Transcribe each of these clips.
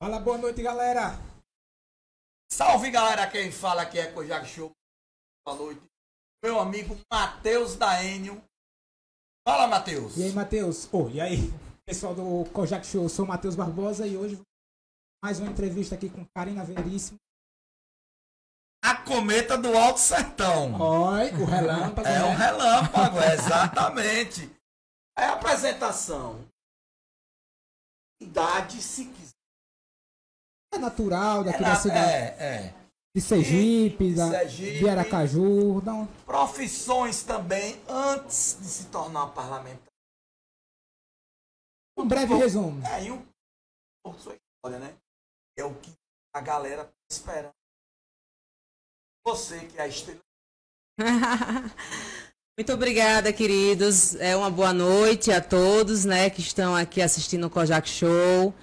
Fala, boa noite, galera. Salve, galera. Quem fala aqui é Kojak Show. Boa noite. Meu amigo Matheus Daênio. Fala, Matheus. E aí, Matheus? Oh, e aí, pessoal do Kojak Show, eu sou o Matheus Barbosa e hoje mais uma entrevista aqui com Karina Veríssimo. A cometa do Alto Sertão. Oi, o relâmpago. É né? um relâmpago, exatamente. É a apresentação. Idade, se quiser. É natural daqui É, da na- cidade é, é. de Sergipe, de da, Sergipe. de Aracaju. Não, Profissões também, antes de se tornar parlamentar. um breve resumo. É, e um pouco sua história, né? É o que a galera tá esperando. Você que é a estrela. Muito obrigada, queridos. É uma boa noite a todos, né, que estão aqui assistindo o Kojak Show.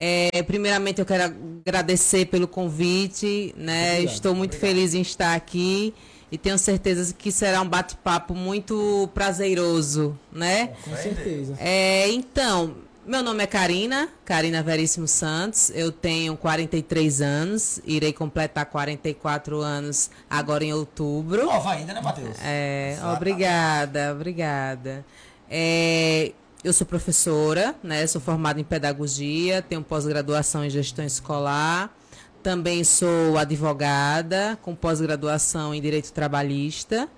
É, primeiramente, eu quero agradecer pelo convite, né? Obrigado, Estou muito feliz em estar aqui e tenho certeza que será um bate-papo muito prazeroso, né? Com certeza. É, então, meu nome é Karina, Karina Veríssimo Santos. Eu tenho 43 anos, irei completar 44 anos agora em outubro. Nova ainda, né, Matheus? É, Exatamente. obrigada, obrigada. É, eu sou professora, né? Sou formada em pedagogia, tenho pós-graduação em gestão escolar. Também sou advogada, com pós-graduação em direito trabalhista.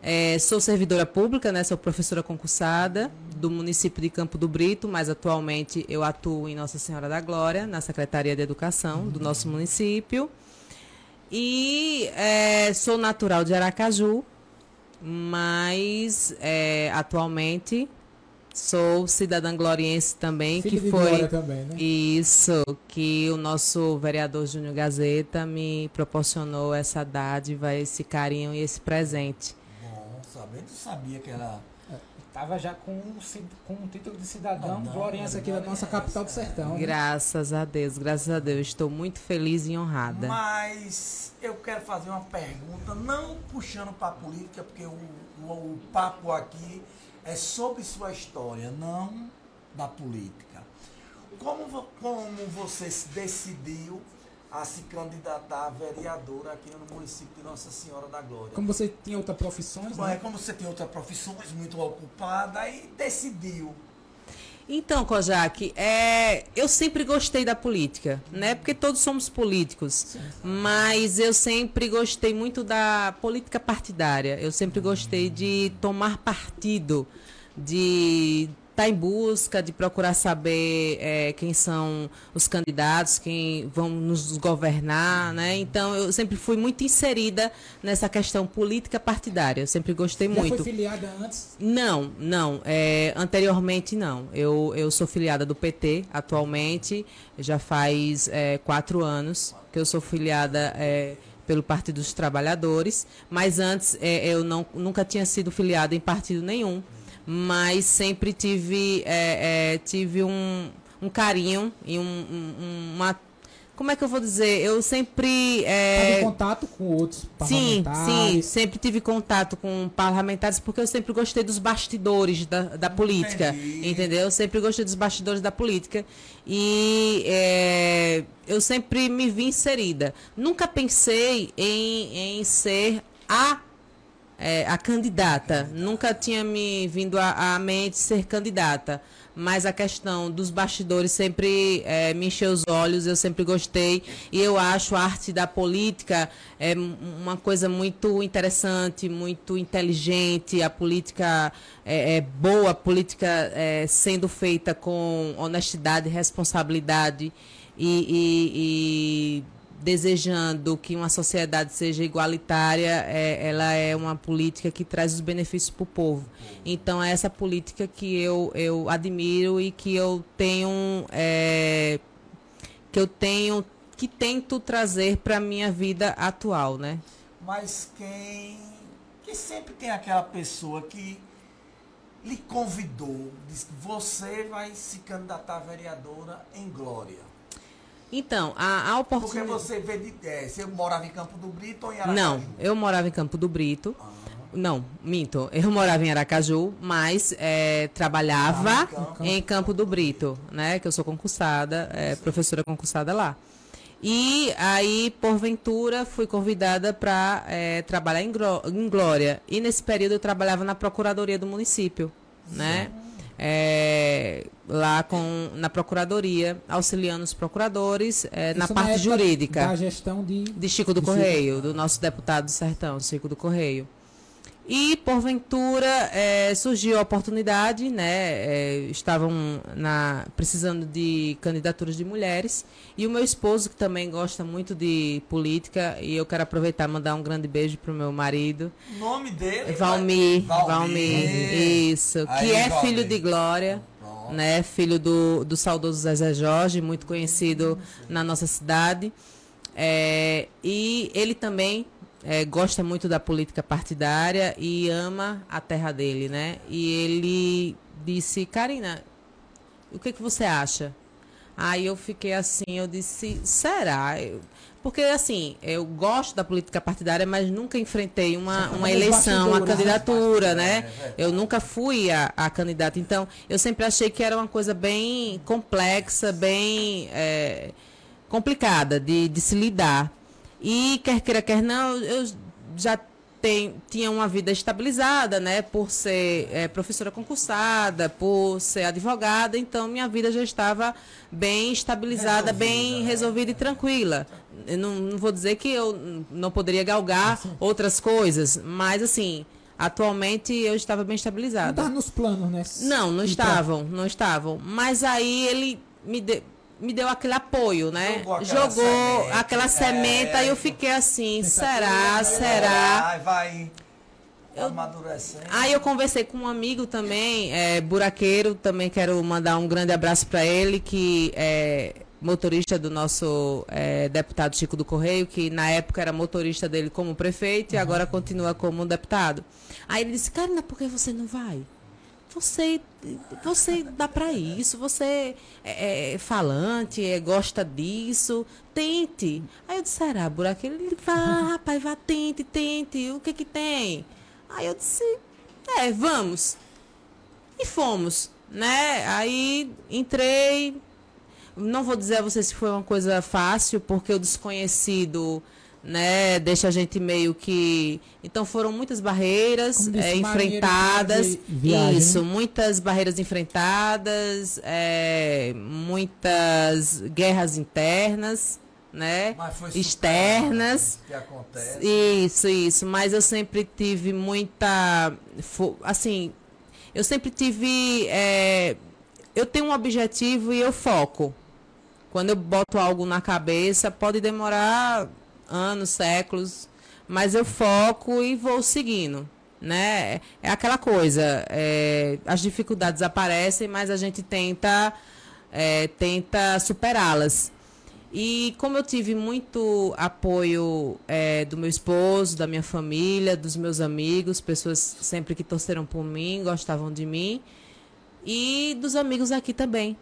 É, sou servidora pública, né? Sou professora concursada do município de Campo do Brito, mas atualmente eu atuo em Nossa Senhora da Glória, na Secretaria de Educação do nosso município. E é, sou natural de Aracaju, mas é, atualmente sou cidadã gloriense também, Filho que de foi Glória também, né? isso que o nosso vereador Júnior Gazeta me proporcionou essa dádiva, esse carinho e esse presente. Bom, sabendo, tu sabia que era. Tava já com, com o título de cidadão Não, não, gloriense aqui da nossa capital do sertão. né? Graças a Deus, graças a Deus, estou muito feliz e honrada. Mas eu quero fazer uma pergunta, não puxando para a política, porque o, o, o papo aqui é sobre sua história, não da política. Como, como você decidiu a se candidatar a vereadora aqui no município de Nossa Senhora da Glória? Como você tinha outras profissões, Bom, é né? como você tem outras profissões muito ocupada e decidiu. Então, Kojak, é, eu sempre gostei da política, né? Porque todos somos políticos. Mas eu sempre gostei muito da política partidária. Eu sempre gostei de tomar partido, de estar em busca, de procurar saber é, quem são os candidatos, quem vão nos governar, né? Então, eu sempre fui muito inserida nessa questão política partidária. Eu sempre gostei Já muito. foi filiada antes? Não, não. É, anteriormente, não. Eu, eu sou filiada do PT atualmente. Já faz é, quatro anos que eu sou filiada é, pelo Partido dos Trabalhadores. Mas antes é, eu não, nunca tinha sido filiada em partido nenhum. Mas sempre tive, é, é, tive um, um carinho e um, um- uma. Como é que eu vou dizer? Eu sempre. É, contato com outros Sim, parlamentares? sim, sempre tive contato com parlamentares porque eu sempre gostei dos bastidores da, da política, Entendi. entendeu? Eu sempre gostei dos bastidores da política e é, eu sempre me vi inserida. Nunca pensei em, em ser a é, a candidata. Nunca tinha me vindo à, mente ser candidata. Mas a questão dos bastidores sempre é, me encheu os olhos, eu sempre gostei. E eu acho a arte da política é, uma coisa muito interessante, muito inteligente. A política é, é boa, a política é, sendo feita com honestidade, responsabilidade e- e- e desejando que uma sociedade seja igualitária, é, ela é uma política que traz os benefícios para o povo. Então é essa política que eu, eu admiro e que eu tenho é, que eu tenho que tento trazer para minha vida atual, né? Mas quem. Que sempre tem aquela pessoa que lhe convidou, disse que você vai se candidatar a vereadora em Glória. Então, a, a Porque oportunidade. você vê de. É, você morava em Campo do Brito ou em Aracaju? Não, eu morava em Campo do Brito. Não, minto. Eu morava em Aracaju, mas é, trabalhava Ah, em Campo. do Brito, né? Que eu sou concursada, é, professora concursada lá. E aí, porventura, fui convidada para trabalhar em, Gro- em Glória. E nesse período eu trabalhava na Procuradoria do município, né? É, lá com, na Procuradoria, auxiliando os procuradores é, na parte jurídica Da gestão de. de Chico do de Chico. Correio, do nosso deputado do Sertão, Chico do Correio. E, porventura, eh, surgiu a oportunidade, né? eh, estavam na, precisando de candidaturas de mulheres. E o meu esposo, que também gosta muito de política, e eu quero aproveitar e mandar um grande beijo para o meu marido, O nome dele? Valmir, Valmir. Valmir, isso, Aí, que é Valmir. filho de Glória, Pronto. né, filho do, do saudoso Zezé Jorge, muito conhecido na nossa cidade. É, e ele também é, gosta muito da política partidária e ama a terra dele, né? E ele disse, Karina, o que, que você acha? Aí eu fiquei assim, eu disse, será? Eu- Porque assim, eu gosto da política partidária, mas nunca enfrentei uma, uma eleição, uma né? candidatura, né? É verdade. Eu nunca fui a, a candidata. Então, eu sempre achei que era uma coisa bem complexa, bem é, complicada de, de se lidar. E quer queira, quer não, eu já tem, tinha uma vida estabilizada, né? Por ser é, professora concursada, por ser advogada, então minha vida já estava bem estabilizada, bem Resolvida, né? resolvida e tranquila. Eu não, não vou dizer que eu não poderia galgar outras coisas, mas assim, atualmente eu estava bem Não estabilizada. tá nos planos, né? Não, não estavam, não estavam. Mas aí ele me, de- me deu aquele apoio, né? Jogou aquela Jogou semente, aquela é. semente, aí eu fiquei assim, será, será? Vai, vai amadurecendo. Aí eu conversei com um amigo também, é, buraqueiro, também quero mandar um grande abraço para ele, que é motorista do nosso é, deputado Chico do Correio, que na época era motorista dele como prefeito e agora continua como deputado. Aí ele disse, Karina, por que você não vai? Você, você dá para isso, você é, é falante, é, gosta disso, tente. Aí eu disse, será, buraqueiro? Ele, vá, rapaz, vá, tente, tente, o que que tem? Aí eu disse, é, vamos. E fomos, né? Aí entrei. Não vou dizer a você se foi uma coisa fácil, porque o desconhecido, né, deixa a gente meio que. Então foram muitas barreiras Como disse é, enfrentadas. vi- viagem, Isso, né? muitas barreiras enfrentadas, é, muitas guerras internas, né? Mas foi externas. Que acontece. Isso, isso. Mas eu sempre tive muita. Assim, eu sempre tive. é, eu tenho um objetivo e eu foco. Quando eu boto algo na cabeça, pode demorar anos, séculos, mas eu foco e vou seguindo. Né? É aquela coisa, é, as dificuldades aparecem, mas a gente tenta, é, tenta superá-las. E como eu tive muito apoio é, do meu esposo, da minha família, dos meus amigos, pessoas sempre que torceram por mim, gostavam de mim, e dos amigos aqui também,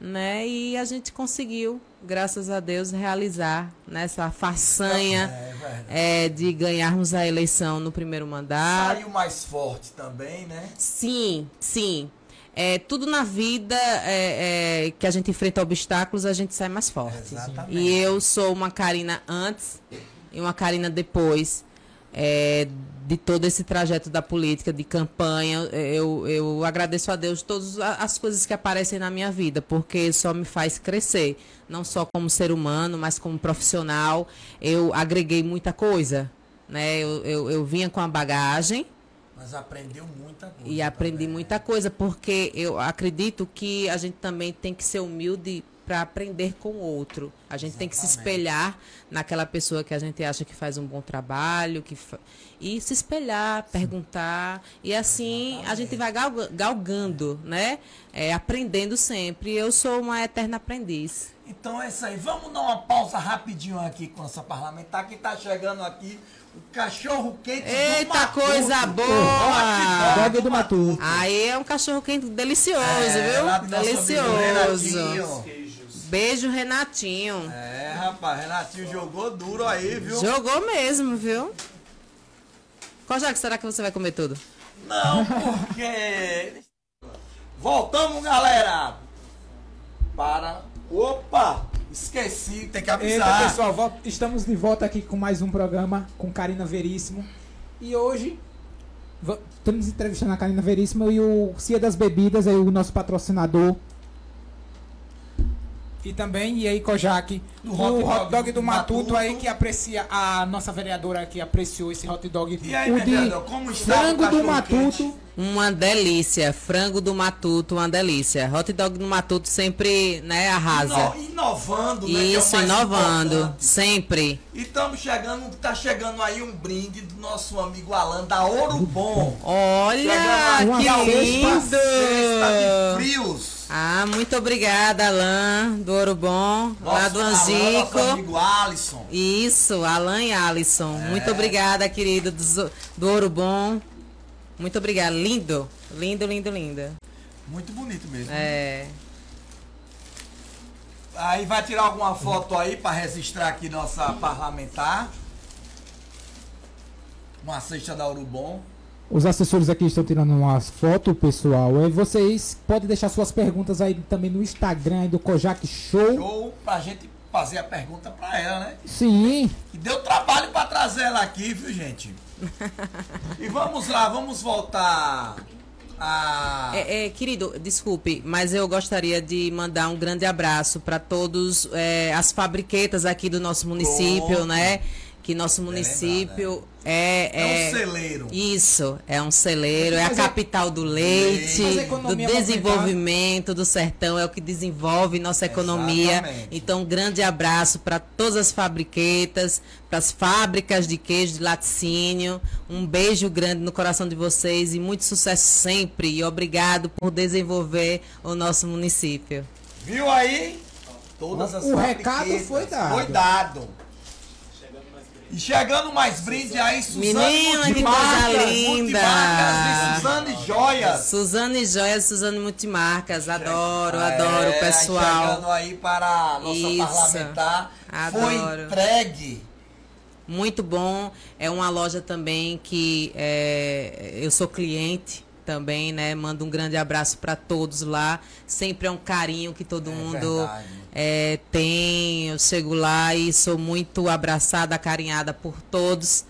né? E a gente conseguiu, graças a Deus, realizar nessa façanha É verdade. é, de ganharmos a eleição no primeiro mandato. Saiu mais forte também, né? Sim, sim. É, tudo na vida é, é, que a gente enfrenta obstáculos, a gente sai mais forte. Exatamente. E eu sou uma Karina antes e uma Karina depois é, de todo esse trajeto da política, de campanha. Eu, eu agradeço a Deus todas as coisas que aparecem na minha vida, porque só me faz crescer. Não só como ser humano, mas como profissional. Eu agreguei muita coisa. Né? Eu, eu, eu vinha com a bagagem, Mas aprendeu muita coisa. e aprendi também. muita coisa, porque eu acredito que a gente também tem que ser humilde para aprender com o outro. A gente tem que se Exatamente. espelhar naquela pessoa que a gente acha que faz um bom trabalho, que fa- e se espelhar, perguntar, e assim a gente vai galga- galgando, né? É, aprendendo sempre. Eu sou uma eterna aprendiz. Então é isso aí. Vamos dar uma pausa rapidinho aqui com essa parlamentar que tá chegando aqui o cachorro quente do Eita Matuto. coisa boa! dog do Matuto. Aí é um cachorro quente delicioso, É, do viu? Delicioso. Beijo, Renatinho. É, rapaz, Renatinho jogou duro aí, viu? Jogou mesmo, viu? Kojak, será que você vai comer tudo? Não, porque. Voltamos, galera! Para. Opa! Esqueci, tem que Eita, avisar. pessoal, vol- estamos de volta aqui com mais um programa com Karina Veríssimo. E hoje estamos entrevistando a Karina Veríssimo e o Cia das Bebidas, aí, o nosso patrocinador. E também, e aí, Kojak, Do o hot hot, dog do Matuto, Matuto. aí que aprecia, a nossa vereadora que apreciou esse hot dog. E aí, o de como está frango do Matuto. quente? Uma delícia. Frango do Matuto, uma delícia. Hot dog do Matuto sempre, né, arrasa. Ino- inovando, né? é Isso, mais inovando. importante. Sempre. E estamos chegando, tá chegando aí um brinde do nosso amigo Alan da Ouro Bom. Olha, que lindo! de frios. Ah, muito obrigada, Alain, do Ouro Bom, lá do Alan, nosso Anzico. amigo Alisson. Isso, Alan e Alisson. É. Muito obrigada, querido do, do Ouro Bom. Muito obrigada. Lindo, lindo, lindo, lindo. Muito bonito mesmo. É. Aí vai tirar alguma foto aí para registrar aqui nossa parlamentar. Uma cesta da Ouro Bom. Os assessores aqui estão tirando umas fotos, pessoal. E vocês podem deixar suas perguntas aí também no Instagram aí do Kojak Show. Show pra gente fazer a pergunta pra ela, né? Sim. E deu trabalho pra trazer ela aqui, viu, gente? e vamos lá, vamos voltar a. É, é, querido, desculpe, mas eu gostaria de mandar um grande abraço para todos é, as fabriquetas aqui do nosso município, Pronto. né? Que nosso município é, É é, um celeiro. Isso, é um celeiro, é a é- capital do leite, do desenvolvimento do sertão, é o que desenvolve nossa economia. Exatamente. Então, um grande abraço para todas as fabriquetas, para as fábricas de queijo de laticínio. Um beijo grande no coração de vocês e muito sucesso sempre. E obrigado por desenvolver o nosso município. Viu aí? Todas as O recado foi dado. Foi dado. E chegando mais brinde aí, Suzane Menina, que Multimarcas, coisa linda. Multimarcas e Suzane Joias. Suzane Joias, Suzane Multimarcas, adoro, É, adoro, aí pessoal. Chegando aí para a nossa Isso. parlamentar. Foi Adoro. entregue. Muito bom. É uma loja também que é, eu sou cliente também, né? Mando um grande abraço para todos lá. Sempre é um carinho que todo É mundo é, tem. Eu chego lá e sou muito abraçada, acarinhada por todos.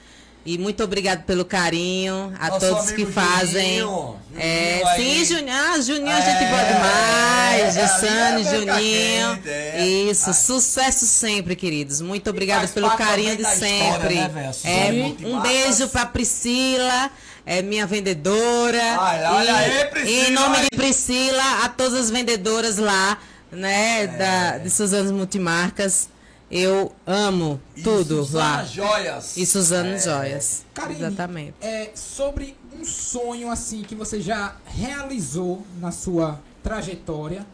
E muito obrigado pelo carinho a Nosso todos que fazem. Juninho, é, Juninho aí. sim, Juninho. Ah, Juninho, É, gente boa demais. ali Jussane, é Juninho. é. Isso, Ah. sucesso sempre, queridos. Muito obrigada faz pelo carinho de da história, sempre. né, É, um beijo pra Priscila, é minha vendedora. Olha, olha E- aí, Priscila, Em nome aí. de Priscila, a todas as vendedoras lá, É. né, da, de Suzano Multimarcas. Eu amo E tudo Suzana lá. Joias. E Suzano É. Joias. Karine, Exatamente. É sobre um sonho assim que você já realizou na sua trajetória.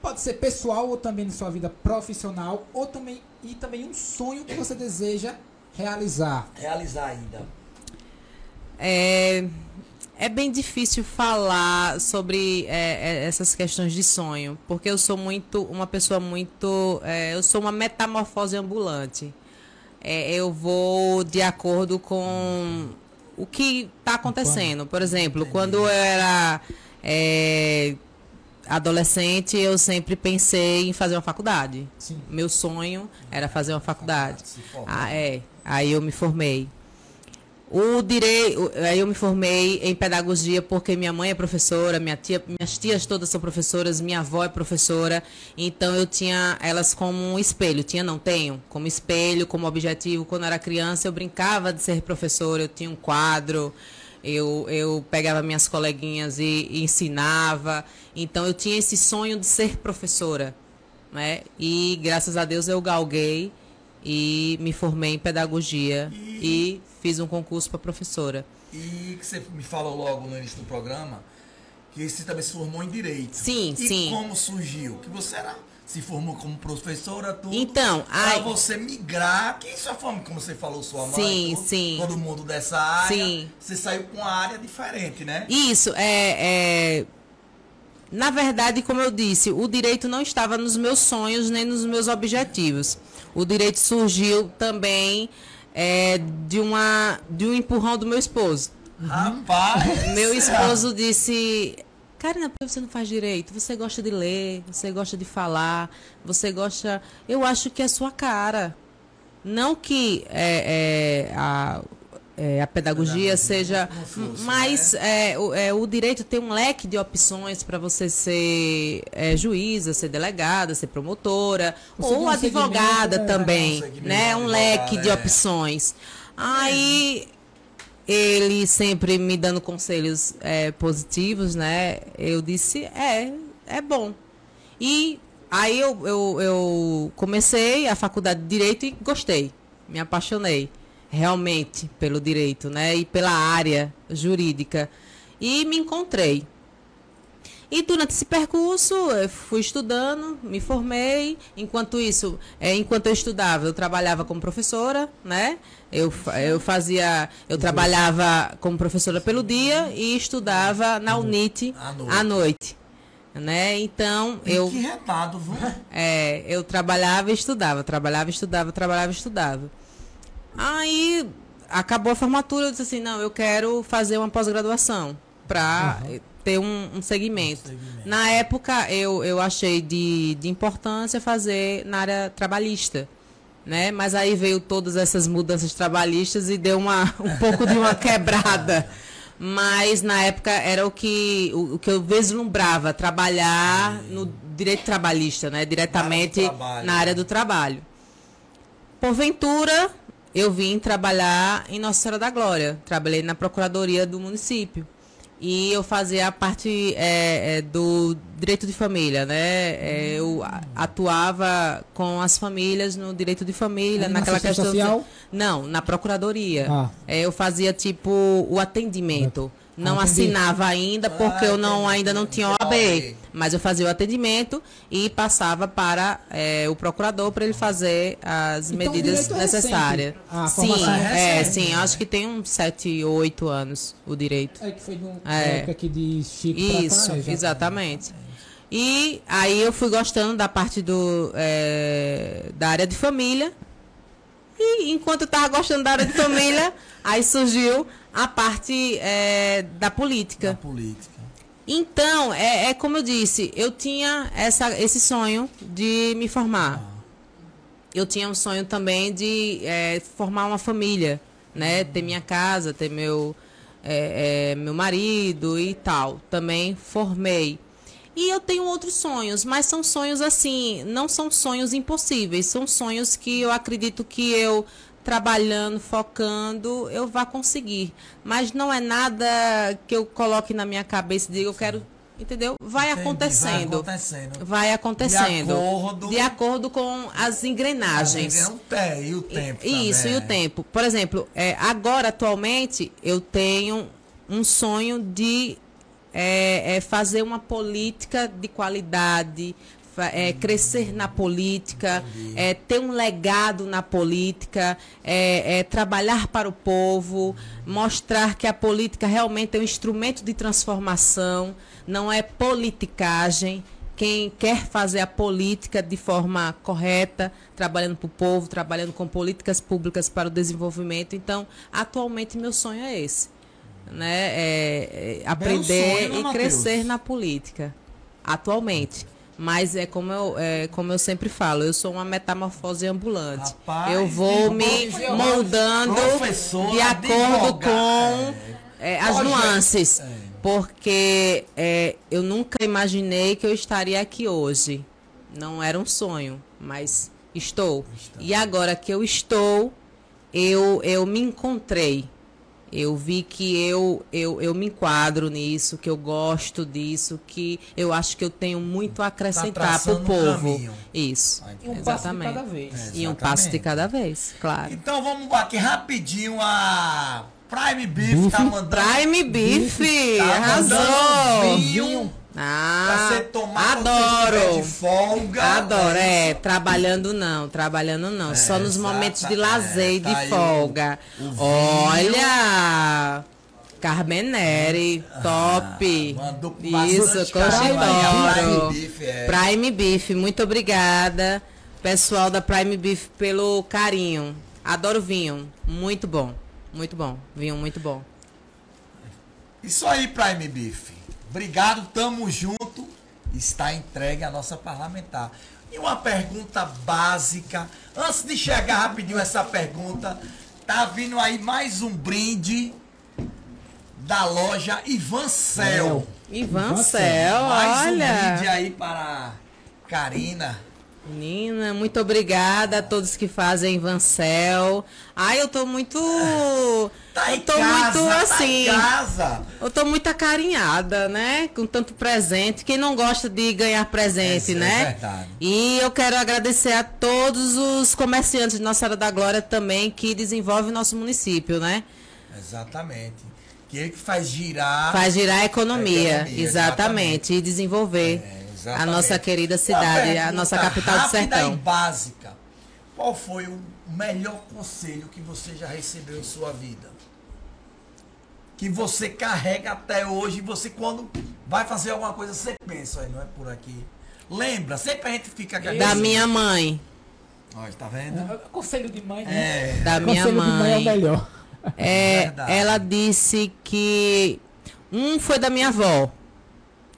Pode ser pessoal ou também na sua vida profissional ou também e também um sonho que você deseja realizar. Realizar ainda. É, é bem difícil falar sobre é, é, essas questões de sonho, porque eu sou muito uma pessoa muito, é, eu sou uma metamorfose ambulante. É, eu vou de acordo com o que está acontecendo. Por exemplo, quando eu era é, adolescente, eu sempre pensei em fazer uma faculdade. Sim. Meu sonho era fazer uma faculdade. Ah, é. Aí eu me formei. O direito, eu me formei em pedagogia porque minha mãe é professora, minha tia, minhas tias todas são professoras, minha avó é professora, então eu tinha elas como um espelho, tinha não tenho, como espelho, como objetivo. Quando eu era criança eu brincava de ser professora, eu tinha um quadro, eu, eu pegava minhas coleguinhas e, e ensinava, então eu tinha esse sonho de ser professora, né? E graças a Deus eu galguei e me formei em pedagogia e, fiz um concurso para professora. E que você me falou logo no início do programa que você também se formou em direito. Sim, e sim. como surgiu? Que você era, se formou como professora, tudo. Então, ai- você migrar, que sua forma, como você falou, sua mãe, Sim, tudo, sim. todo mundo dessa área. Sim. Você saiu com uma área diferente, né? Isso, é, é- Na verdade, como eu disse, o direito não estava nos meus sonhos nem nos meus objetivos. O direito surgiu também é, de, uma, de um empurrão do meu esposo. Rapaz! Meu esposo disse: Karina, por que você não faz direito? Você gosta de ler, você gosta de falar, você gosta. Eu acho que é sua cara. Não que é, é, a, é, a pedagogia, seja. fosse, mas né? é, o, é, o direito tem um leque de opções para você ser é, juíza, ser delegada, ser promotora, Conseguir ou advogada é, também. um Né? Um advogada, leque de é. opções. Aí ele sempre me dando conselhos é, positivos, né? Eu disse, é, é bom. E aí eu, eu, eu comecei a faculdade de Direito e gostei, me apaixonei realmente pelo direito, né? E pela área jurídica. E me encontrei. E durante esse percurso, eu fui estudando, me formei. Enquanto isso, eh, enquanto eu estudava, eu trabalhava como professora, né? Eu, eu fazia, eu trabalhava como professora pelo dia e estudava na UNIT À noite. à noite, né? Então, eu Que retado, viu? é, eu trabalhava e estudava, trabalhava e estudava, trabalhava e estudava. Aí acabou a formatura, eu disse assim, não, eu quero fazer uma pós-graduação para ter um, um segmento. Um segmento. Na época eu, eu achei de, de importância fazer na área trabalhista. Né? Mas aí veio todas essas mudanças trabalhistas e deu uma, um pouco de uma quebrada. Mas na época era o que, o, o que eu vislumbrava, trabalhar no direito trabalhista, né? diretamente trabalho, na né? área do trabalho. Porventura, eu vim trabalhar em Nossa Senhora da Glória. Trabalhei na Procuradoria do município. E eu fazia a parte é, é, do direito de família, né? É, eu atuava com as famílias no direito de família, na naquela assistência questão. de- social? Não, na Procuradoria. Ah. É, eu fazia tipo o atendimento. Não Ah, assinava ainda porque Ah, eu não, ainda não tinha OAB. Mas eu fazia o atendimento e passava para é, o procurador para ele fazer as Então, medidas é recessárias. recente. A sim, é é, sim, né? acho que tem uns 7, 8 anos o direito. É que foi no, É. época aqui de Chico cá, Isso, é, já- exatamente. E aí eu fui gostando da parte do, é, da área de família. E enquanto eu estava gostando da área de família, aí surgiu a parte é, da Da política. política. Então, é, é como eu disse, eu tinha essa, esse sonho de me formar. Eu tinha um sonho também de é, formar uma família, né? Ter minha casa, ter meu, é, é, meu marido e tal. Também formei. E eu tenho outros sonhos, mas são sonhos assim, não são sonhos impossíveis, são sonhos que eu acredito que eu trabalhando, focando, eu vá conseguir. Mas não é nada que eu coloque na minha cabeça e diga eu quero, entendeu? Vai Entendi, acontecendo. Vai acontecendo. Vai acontecendo. De acordo- De acordo com as engrenagens. É o te- e o tempo Isso, também. e o tempo. Por exemplo, é, agora, atualmente, eu tenho um sonho de é, é, fazer uma política de qualidade, é, crescer na política, é, ter um legado na política, é, é, trabalhar para o povo, mostrar que a política realmente é um instrumento de transformação, não é politicagem quem quer fazer a política de forma correta, trabalhando para o povo, trabalhando com políticas públicas para o desenvolvimento. Então, atualmente, meu sonho é esse. Né? É, é aprender sonho, né, e crescer na política. Atualmente. Mas é como eu, é como eu sempre falo, eu sou uma metamorfose ambulante. Rapaz, eu vou me moldando de acordo advogada, com é. é, as Projeto, nuances. é. Porque é, eu nunca imaginei que eu estaria aqui hoje. Não era um sonho, mas estou. E agora que eu estou, eu, eu me encontrei. Eu vi que eu, eu, eu me enquadro nisso, que eu gosto disso, que eu acho que eu tenho muito a acrescentar para o povo. caminho. Isso, E um passo de exatamente. cada vez. É. E um passo de Exatamente. cada vez, claro. Então vamos aqui rapidinho a Prime Beef tá mandando. Prime Beef, tá arrasou! mandando vinho pra Ah, você tomar adoro! de folga. Adoro, é, isso? trabalhando não, trabalhando não, só nos momentos de lazer e é, tá de folga. Olha, Carmenere, top. Ah, mandou com Isso, adoro. Prime Beef, é. Prime Beef, muito obrigada, pessoal da Prime Beef, pelo carinho. Adoro vinho. Muito bom. Muito bom. Vinho muito bom. Isso aí, Prime Beef. Obrigado, tamo junto. Está entregue a nossa parlamentar. E uma pergunta básica. Antes de chegar rapidinho essa pergunta, tá vindo aí mais um brinde da loja Ivan Cel. Ivan Cel, Mais um olha. brinde aí para Karina. Menina, muito obrigada a todos que fazem Vancel. Ai, eu tô muito. Tá eu tô casa, muito tá assim. em casa. Eu tô muito acarinhada, né? Com tanto presente. Quem não gosta de ganhar presente, É, é né? verdade. E eu quero agradecer a todos os comerciantes de Nossa Senhora da Glória também que desenvolvem o nosso município, né? Exatamente. Que ele que faz girar. Faz girar a economia, A economia, exatamente, e desenvolver É, a exatamente. nossa querida cidade, a nossa capital do sertão. E básica. Qual foi o melhor conselho que você já recebeu em sua vida? Que você carrega até hoje, e você quando vai fazer alguma coisa, você pensa, aí não é por aqui. Lembra, sempre a gente fica Da minha mãe, Olha, tá vendo? Conselho de mãe, né? É. da minha Conselho de mãe é o mãe. melhor. É, Verdade. ela disse que um foi da minha avó,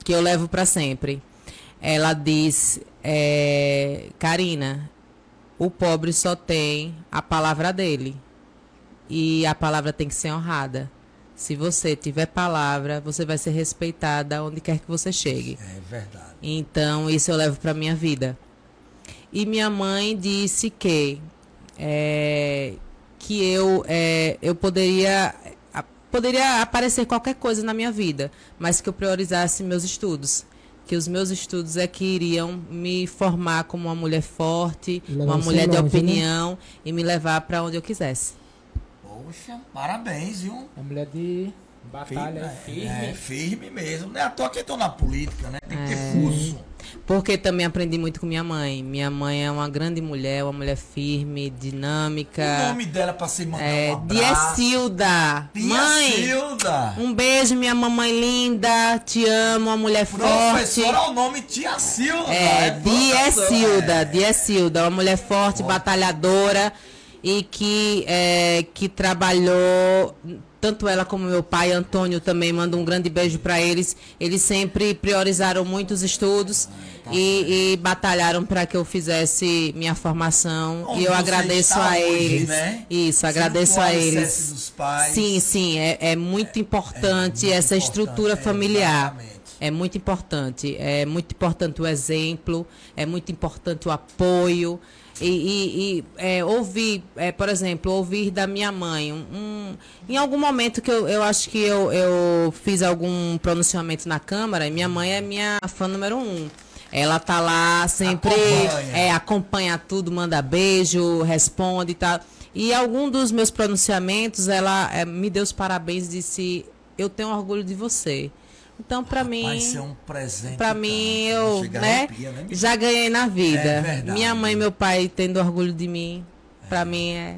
que eu levo pra sempre. Ela disse, é, Karina, o pobre só tem a palavra dele e a palavra tem que ser honrada. Se você tiver palavra, você vai ser respeitada onde quer que você chegue. É verdade. Então, isso eu levo para minha vida. E minha mãe disse que é, que eu é, eu poderia poderia aparecer qualquer coisa na minha vida, mas que eu priorizasse meus estudos. Que os meus estudos é que iriam me formar como uma mulher forte, uma você mulher de longe, né? opinião e me levar para onde eu quisesse. Poxa, parabéns, viu? É mulher de batalha, é, firme. É, firme mesmo. Não é à toa que tô na política, né? Tem que ter fuso. Porque também aprendi muito com minha mãe. Minha mãe é uma grande mulher, uma mulher firme, O dinâmica. nome dela pra se mandar É, um abraço. Diecilda. Tia Mãe, um beijo, minha mamãe linda. Te amo, uma mulher forte. Professora ao nome Tia Silda. É, professora, Diecilda, é. Diecilda, uma mulher forte, batalhadora e que, é, que trabalhou, tanto ela como meu pai, Antônio, também mando um grande beijo para eles. Eles sempre priorizaram muitos estudos tá e, e batalharam para que eu fizesse minha formação. Onde e eu agradeço a hoje, eles. né? Isso, agradeço a eles. dos pais. Sim, sim, é, é muito importante muito essa importante, estrutura é, familiar. É muito importante. É muito importante o exemplo, é muito importante o apoio. E, e- e, é, ouvir, é, por exemplo, ouvir da minha mãe. Um, em algum momento que eu, eu acho que eu, eu fiz algum pronunciamento na Câmara, e minha mãe é minha fã número um. Ela tá lá sempre, Acompanha. é, acompanha tudo, manda beijo, responde e tal. E algum dos meus pronunciamentos, ela é, me deu os parabéns e disse: Eu tenho orgulho de você. Então, pra mim. Vai ser um presente. Pra tanto. mim, eu, né, arrepia, né, já ganhei na vida. É verdade. Minha mãe e meu pai tendo orgulho de mim, pra mim é.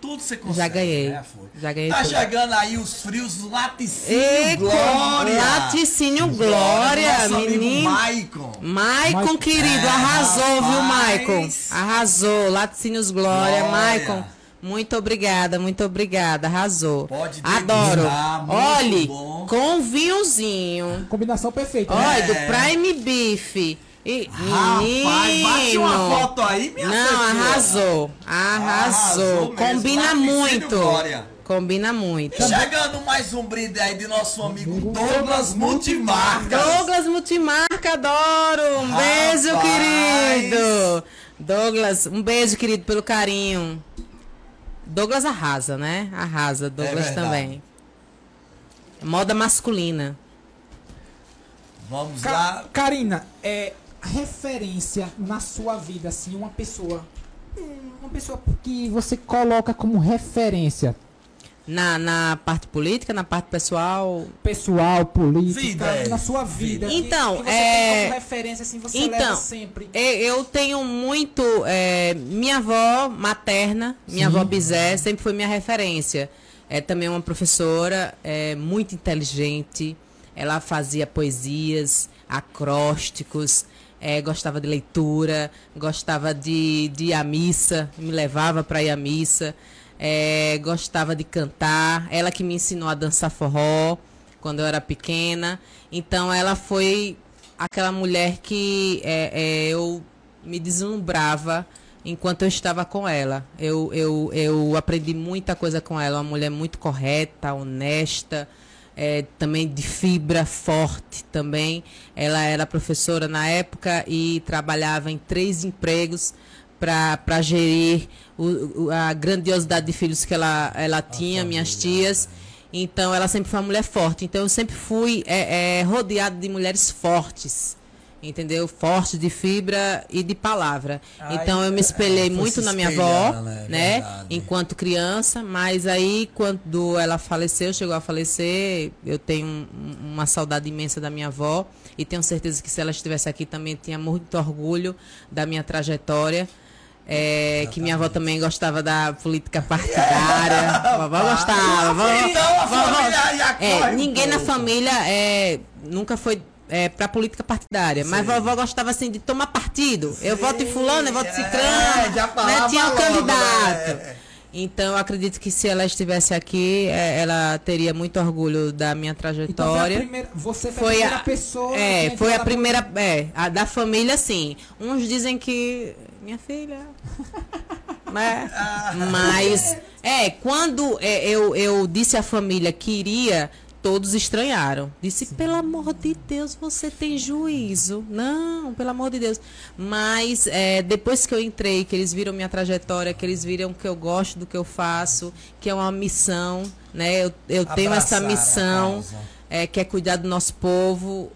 Tudo você consegue. Já ganhei. né? Já ganhei Tá tudo. chegando aí os frios Laticínio Ei, Glória. Laticínio Glória, amigo menino. Maicon. Maicon, querido, É, arrasou, viu, rapaz. Maicon? Arrasou. Laticínios Glória, Glória. Maicon. Muito obrigada, muito obrigada, arrasou. Pode Adoro. muito Olhe, bom. com vinhozinho. Combinação perfeita. né? Olha, É. do Prime Beef. E, Rapaz, bate uma foto aí, minha Não, senhora. arrasou. Arrasou Arrasou. Combina muito. Combina muito. E chegando mais um brinde aí de nosso amigo Douglas Multimarcas. Douglas Multimarca, adoro. Um beijo, Rapaz. querido. Douglas, um beijo, querido, pelo carinho. Douglas arrasa, né? Arrasa. Douglas verdade. também. Moda masculina. Vamos Ca- lá. Karina, é referência na sua vida, assim, uma pessoa. hum, Uma pessoa que você coloca como referência. Na, na parte política, na parte pessoal. Pessoal, política, Vida, é. na sua vida. Então, que você é- tem como referência, assim, você Então, leva sempre. E- Eu tenho muito. é, minha avó materna, minha Sim. avó Bizé, sempre foi minha referência. É também uma professora é, muito inteligente. Ela fazia poesias, acrósticos. é, gostava de leitura, gostava de, de ir à missa, me levava para ir à missa, é, gostava de cantar. Ela que me ensinou a dançar forró quando eu era pequena. Então ela foi aquela mulher que é, é, eu me deslumbrava enquanto eu estava com ela. Eu, eu, eu aprendi muita coisa com ela, uma mulher muito correta, honesta, é, também de fibra forte também. Ela era professora na época e trabalhava em três empregos para gerir o, a grandiosidade de filhos que ela, ela tinha, minhas tias. Então, ela sempre foi uma mulher forte. Então, eu sempre fui é, é, rodeada de mulheres fortes entendeu? Forte de fibra e de palavra. Ai, então eu me espelhei é, muito na minha avó, né? né? Enquanto criança, mas aí quando ela faleceu, chegou a falecer, eu tenho uma saudade imensa da minha avó e tenho certeza que se ela estivesse aqui também tinha muito orgulho da minha trajetória. É, que minha avó também gostava da política partidária. A vovó gostava. Vovó, então, vovó, é, ninguém na família é, nunca foi é, para política partidária. Sim. Mas vovó gostava assim de tomar partido. Sim. Eu voto em fulano, eu voto em ciclano. É, já né? Tinha um logo, candidato. Né? Então, eu acredito que se ela estivesse aqui, é, ela teria muito orgulho da minha trajetória. Então, primeira, você foi, foi a primeira pessoa. É, foi a primeira. É, a da família, sim. Uns dizem que minha filha. né? Mas, é, quando é, eu, eu disse à família que iria, todos estranharam. Disse, Sim. pelo amor de Deus, você tem juízo. Não, pelo amor de Deus. Mas é, depois que eu entrei, que eles viram minha trajetória, que eles viram que eu gosto do que eu faço, que é uma missão, né? Eu, eu tenho essa missão, é, que é cuidar do nosso povo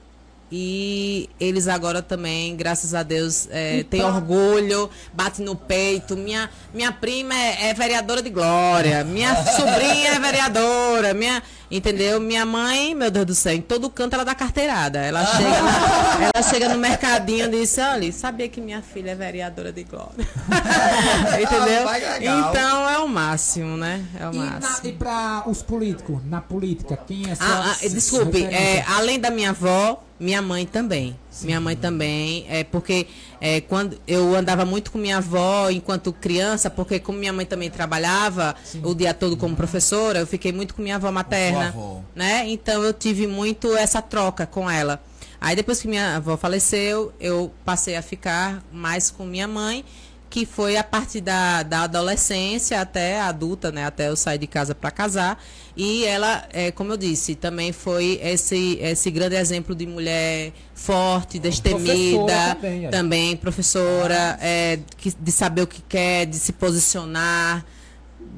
e eles agora também, graças a Deus, é, têm orgulho, bate no peito. Minha, minha prima é, é vereadora de glória, minha sobrinha é vereadora, minha, entendeu? Minha mãe, meu Deus do céu, em todo canto ela dá carteirada. Ela chega, na, ela chega no mercadinho e diz: olha, sabia que minha filha é vereadora de glória. entendeu? Então é o máximo, né? É o e máximo. Na, e para os políticos, na política, quem é sua ah, ah, Desculpe, é, além da minha avó minha mãe também. Sim. Minha mãe também. É porque é, quando eu andava muito com minha avó enquanto criança, porque como minha mãe também trabalhava Sim. o dia todo como professora, eu fiquei muito com minha avó materna. Avó. Né? Então eu tive muito essa troca com ela. Aí depois que minha avó faleceu, eu passei a ficar mais com minha mãe que foi a partir da, da adolescência até a adulta, né? Até eu sair de casa para casar. E ela, é, como eu disse, também foi esse, esse grande exemplo de mulher forte, destemida, também, também, professora, é, que, de saber o que quer, de se posicionar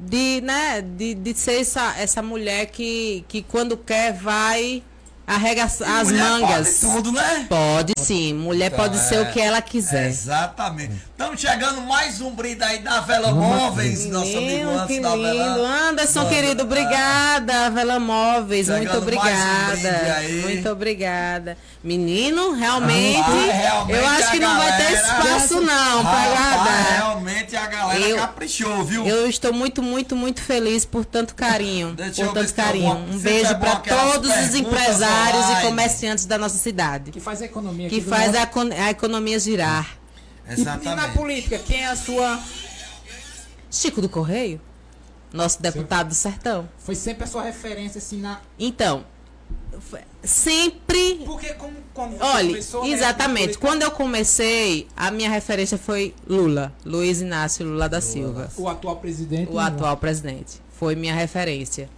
de, né, de, de ser essa, essa mulher que, que quando quer vai Arrega as mangas. Pode tudo, né? Pode sim. Mulher então, pode ser o que ela quiser. exatamente. Estamos chegando mais um brinde aí da Vela Móveis, nosso amigo Anderson da Vela. Anderson, querido, obrigada, Vela Móveis. Chegando muito obrigada. Um muito obrigada. Menino, realmente, ah, realmente eu acho que não vai ter espaço não para. Realmente a galera eu, caprichou, viu? Eu estou muito, muito, muito feliz por tanto carinho. por tanto carinho. Um beijo para todos os empresários e comerciantes da nossa cidade. Que faz a economia. Que faz a, a economia girar. Exatamente. E, na política, quem é a sua. Chico do Correio? Nosso deputado do Sertão. Foi sempre a sua referência, assim, na. Então, sempre. Porque como, quando Olha, começou, né, exatamente. Né, quando eu comecei, a minha referência foi Lula, Luiz Inácio Lula da Lula. Silva. O atual presidente. O atual presidente. Foi minha referência.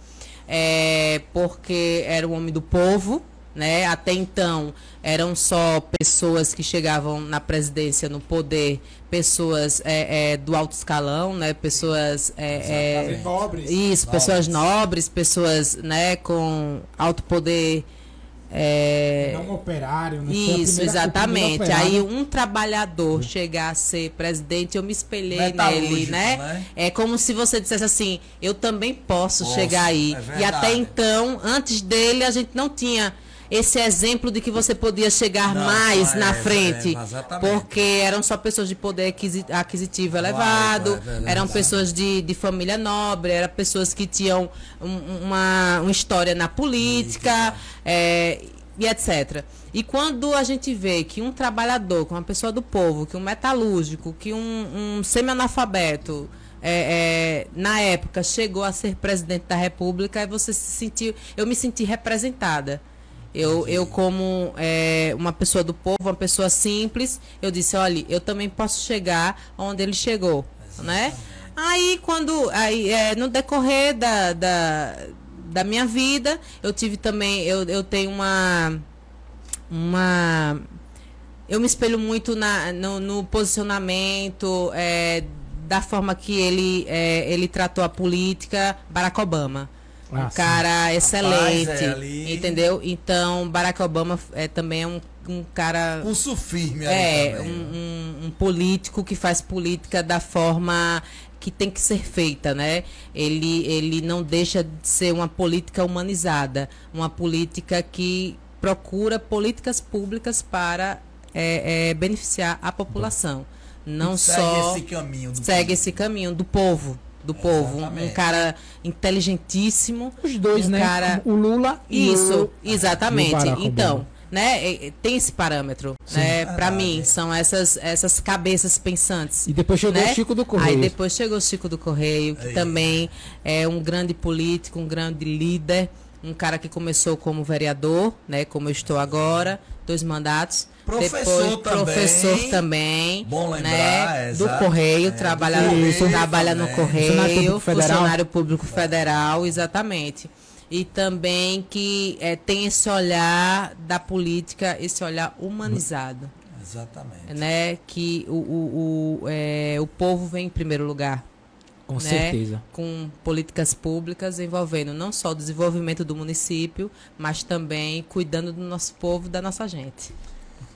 É, porque era o homem do povo, né? Até então eram só pessoas que chegavam na presidência, no poder, pessoas é, é, do alto escalão, né? Pessoas é, é nobres. Isso, nobres. pessoas nobres, pessoas, né, com alto poder. É... Não operário, né? Isso, exatamente. Aí um trabalhador chegar a ser presidente, eu me espelhei nele, né? né? É como se você dissesse assim, eu também posso, posso chegar aí. É e até então, antes dele, a gente não tinha esse exemplo de que você podia chegar não, mais é, na frente. É, porque eram só pessoas de poder aquisitivo elevado, é eram pessoas de, de família nobre, eram pessoas que tinham um, uma, uma história na política. É, e etc. E quando a gente vê que um trabalhador, que uma pessoa do povo, que um metalúrgico, que um, um semi-analfabeto, é, é, na época chegou a ser presidente da República, aí você se sentiu, eu me senti representada. Eu, eu como é, uma pessoa do povo, uma pessoa simples, eu disse, olha, eu também posso chegar onde ele chegou, né? Aí quando, aí, é, no decorrer da, da, da minha vida, eu tive também, eu, eu tenho uma, uma, eu me espelho muito na, no, no posicionamento é, da forma que ele, é, ele tratou a política, Barack Obama. Ah, um cara excelente, Rapaz, é ali... entendeu? Então, Barack Obama é também é um, um cara. Pulso firme, É, um, um, um, político que faz política da forma que tem que ser feita, né? Ele, ele não deixa de ser uma política humanizada, uma política que procura políticas públicas para é, é, beneficiar a população. Não segue só esse caminho do segue povo. esse caminho do povo, do povo, um, um, cara inteligentíssimo, os dois, um né? Cara... O Lula e isso, o... exatamente. então, né? Tem esse parâmetro, Sim, né? Para mim são essas essas cabeças pensantes. E depois chegou né? o Chico do Correio. Aí depois chegou o Chico do Correio, que Aí. também é um grande político, um grande líder, um cara que começou como vereador, né? Como eu estou agora, dois mandatos. Professor Depois, também. Professor também. Bom lembrar, né? Do Correio, é, trabalha, do correio trabalha no Correio, funcionário público, funcionário público federal, exatamente e também que é, tem esse olhar da política, esse olhar humanizado. Exatamente. Né? Que o, o, o, é, o povo vem em primeiro lugar. Com né? certeza. Com políticas públicas envolvendo não só o desenvolvimento do município, mas também cuidando do nosso povo, da nossa gente.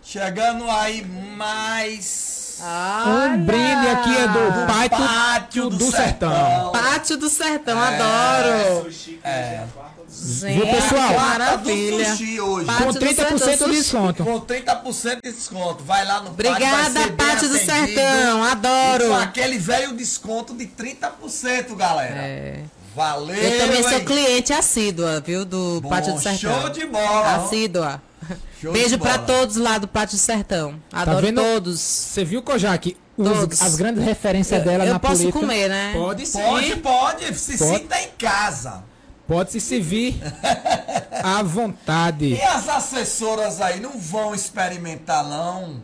Chegando aí mais Olha. Um brinde aqui é do Pátio, pátio do, do sertão. sertão. Pátio do Sertão, é, adoro. É. Gente, Viu, pessoal? Maravilha. Hoje. Com 30% de desconto. Com 30% de desconto. Vai lá no Obrigada, Pátio, Pátio do Sertão. Adoro. com aquele velho desconto de 30%, galera. É. Valeu. Eu também sou cliente assídua, viu? Do Bom, Pátio do Sertão. Show de bola. Assídua. Show Beijo para todos lá do Pátio do Sertão. Tá Adoro tá todos. Você viu, Kojak? Os, as grandes referências dela eu na posso política. comer, né? Pode sim. Pode, pode. Se pode. sinta em casa. Pode se servir à vontade. E as assessoras aí não vão experimentar, não?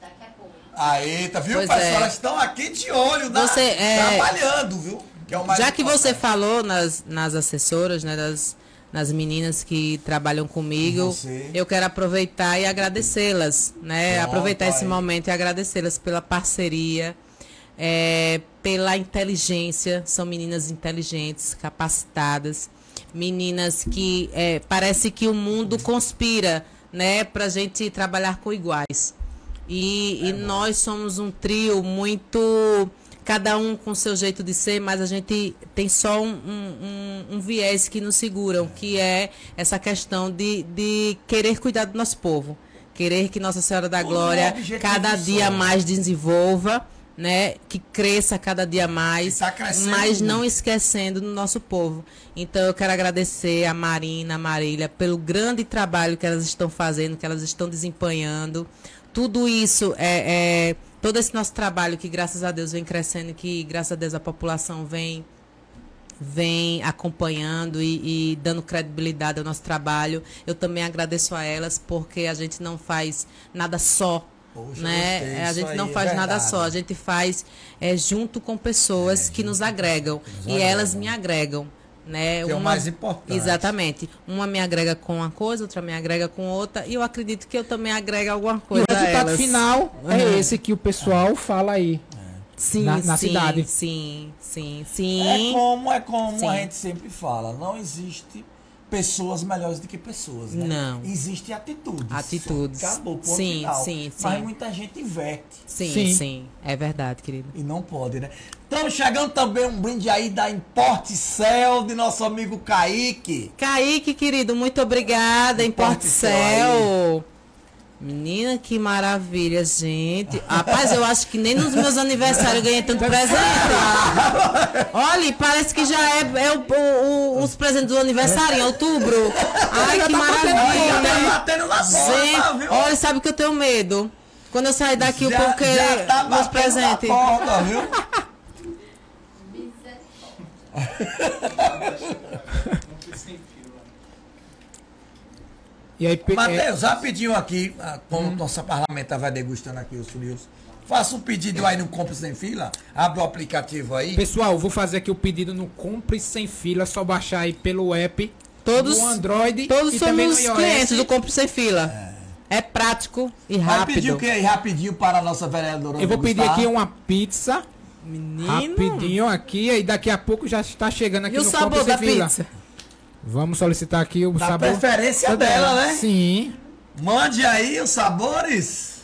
Daqui a pouco. Aí, tá viu, pois pessoal? É. Elas estão aqui de olho, você, é... trabalhando, viu? Que é Já importante. que você falou nas, nas assessoras, né, das nas meninas que trabalham comigo. Você. Eu quero aproveitar e agradecê-las, né? Pronto, aproveitar esse momento e agradecê-las pela parceria, é, pela inteligência. São meninas inteligentes, capacitadas, meninas que é, parece que o mundo conspira, né, para gente trabalhar com iguais. E, é e nós somos um trio muito cada um com seu jeito de ser, mas a gente tem só um, um, um viés que nos seguram, que é essa questão de, de querer cuidar do nosso povo. Querer que Nossa Senhora da Glória cada dia mais desenvolva, né? Que cresça cada dia mais, tá mas não esquecendo do nosso povo. Então eu quero agradecer a Marina, a Marília, pelo grande trabalho que elas estão fazendo, que elas estão desempenhando. Tudo isso é, é todo esse nosso trabalho que graças a Deus vem crescendo, que graças a Deus a população vem vem acompanhando e, e, dando credibilidade ao nosso trabalho. Eu também agradeço a elas porque a gente não faz nada só. Poxa, né? A gente não é faz é nada só, a gente faz é, junto com pessoas é, que nos agregam. Nos e elas me agregam né? Que uma, é o mais importante. Exatamente. Uma me agrega com uma coisa, outra me agrega com outra, e eu acredito que eu também agrego alguma coisa. E o resultado final uhum. é esse que o pessoal fala aí. Sim, na, na sim, cidade. Sim, sim, sim. É como, é como sim. a gente sempre fala, não existe pessoas melhores do que pessoas, né? Não. Existem atitudes. Atitudes. Acabou, ponto sim, final. Sim, sim. Mas muita gente inverte. Sim, sim, sim, É verdade, querido. E não pode, né? Estamos chegando também um brinde aí da Importcel de nosso amigo Kaique. Kaique, querido, muito obrigada, Importcel. Menina, que maravilha, gente. Rapaz, eu acho que nem nos meus aniversários eu ganhei tanto presente. Olha, parece que já é, é o, o- o- os presentes do aniversário em outubro. Ai, que Tá maravilha. porta, Gente, olha, sabe que eu tenho medo? Quando eu sair daqui, o povo já querer tá meus presentes. porta, viu? E aí, pe- é, Matheus, rapidinho aqui, como nossa parlamentar vai degustando aqui os frios. Faça um pedido aí no Compre Sem Fila. Abre o aplicativo aí. pessoal, vou fazer aqui o pedido no Compre Sem Fila, é só baixar aí pelo app, Todos- no Android Todos e também no somos clientes do Compre Sem Fila. É, prático e Vai pedir o rápido. que aí rapidinho para a nossa vereadora? Eu vou pedir aqui uma pizza, Menino. rapidinho aqui, e daqui a pouco já está chegando aqui E o no sabor Compre Sem da Fila. pizza? Vamos solicitar aqui o Da sabor preferência dela, né? Sim. Mande aí os sabores.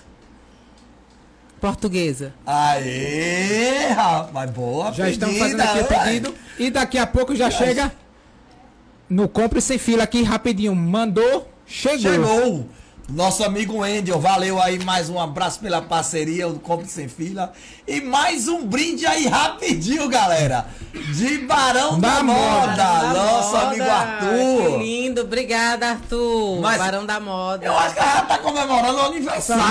Portuguesa. Aê, rapaz, boa Já estamos fazendo pedida, aqui o ué. pedido. E daqui a pouco já chega no Compre Sem Fila aqui rapidinho. Mandou, chegou. Chegou. Nosso amigo Endel, valeu aí, mais um abraço pela parceria, o Compre Sem Fila. E mais um brinde aí rapidinho, galera. De Barão da, Da Moda, Moda. nosso Moda. amigo Que Arthur. lindo. Obrigada, Arthur. Mas- Barão da Moda. Eu acho que ela tá comemorando o aniversário?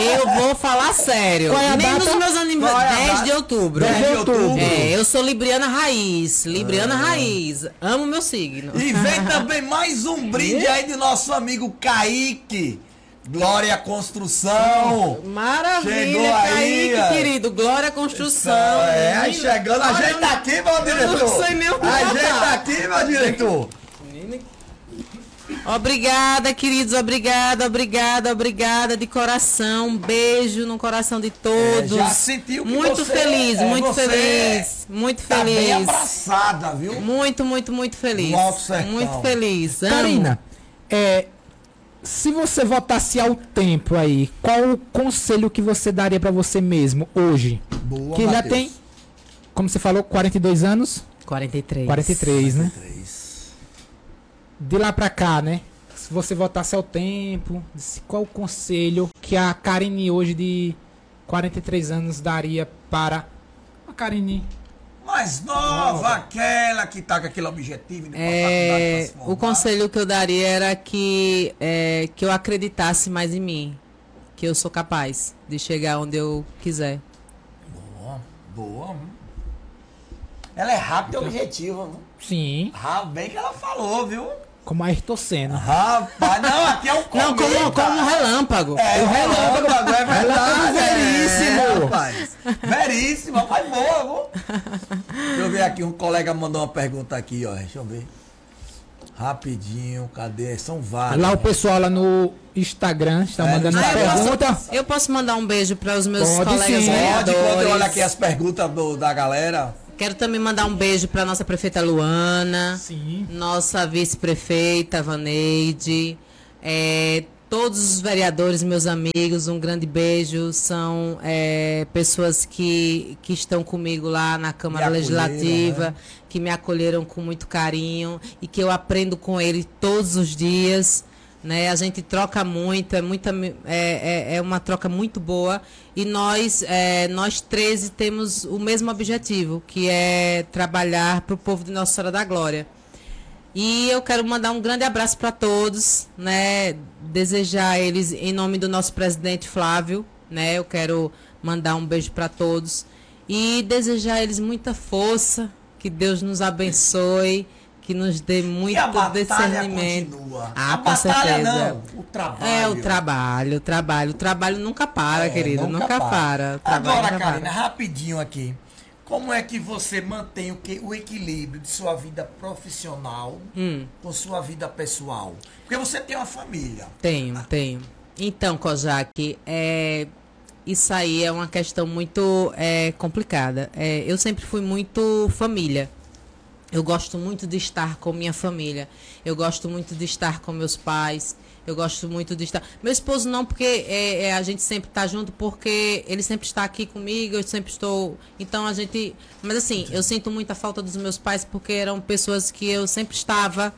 Eu vou falar sério. Qual é a Nem data? nos meus é aniversários. 10 data? de outubro. 10 de outubro. É, eu sou Libriana Raiz. Libriana Raiz. Amo meu signo. E vem também mais um brinde aí do nosso amigo Kaique. Glória Construção. Maravilha, Chegou aí, Kaique, ó. querido. Glória Construção. É, aí Menina, chegando. olha, Ajeita aqui, meu diretor. não sei nem o que Ajeita falar. aqui, meu diretor. Obrigada, queridos. Obrigada, obrigada, obrigada de coração. Um beijo no coração de todos. É, já sentiu que Muito você- feliz, é, muito você feliz. Muito Tá bem feliz. abraçada, viu? Muito, muito, muito feliz. Muito feliz. Amo. Karina, é, se você voltasse ao tempo aí, qual o conselho que você daria pra você mesmo hoje? Boa, que já Matheus. tem, como você falou, 42 anos? 43. 43, né? De lá pra cá, né? Se você voltasse ao tempo, qual o conselho que a Karine hoje de 43 anos daria para a Karine? Mais nova, aquela que tá com aquele objetivo de É, o conselho que eu daria era que, é, que eu acreditasse mais em mim. Que eu sou capaz de chegar onde eu quiser. Boa, boa. Ela é rápida e objetiva, viu? Sim, Ah, bem que ela falou, viu? Como a Ayrton Senna. Rapaz, não, aqui é o Não, como, cometa. como um relâmpago. É, o relâmpago, é verdade. veríssimo. É, rapaz. Veríssimo, mas boa? Deixa eu ver aqui, um colega mandou uma pergunta aqui, ó. Deixa eu ver. Rapidinho, cadê? São vários. Lá o pessoal lá no Instagram está É, mandando Ah, eu, pergunta. posso, eu posso mandar um beijo para os meus Pode colegas sim. Pode, quando eu olho aqui as perguntas do- da galera. Quero também mandar um beijo para nossa prefeita Luana. Sim. nossa vice-prefeita Vaneide, é, todos os vereadores, meus amigos, um grande beijo. São é, pessoas que, que estão comigo lá na Câmara Legislativa, né? que me acolheram com muito carinho e que eu aprendo com ele todos os dias. Né? A gente troca muito, é, muita, é, é, é uma troca muito boa. E nós, é, nós 13 temos o mesmo objetivo, que é trabalhar para o povo de Nossa Senhora da Glória. E eu quero mandar um grande abraço para todos, né? Desejar eles em nome do nosso presidente Flávio, né? Eu quero mandar um beijo para todos e desejar eles muita força, que Deus nos abençoe, que nos dê muito discernimento. continua. Ah, a com certeza. não, o trabalho. É o trabalho, o trabalho, o trabalho nunca para, É, querido, nunca, para. O trabalho Agora, nunca Karina, para. rapidinho aqui. Como é que você mantém o, que, o equilíbrio de sua vida profissional Hum. com sua vida pessoal? Porque você tem uma família. Tenho, tenho. Então, Kojak, é, isso aí é uma questão muito é, complicada. É, eu sempre fui muito família. Eu gosto muito de estar com minha família. Eu gosto muito de estar com meus pais. Eu gosto muito de estar. Meu esposo não, porque é, é, a gente sempre está junto, porque ele sempre está aqui comigo, eu sempre estou. Então a gente. Mas assim, eu sinto muita falta dos meus pais, porque eram pessoas que eu sempre estava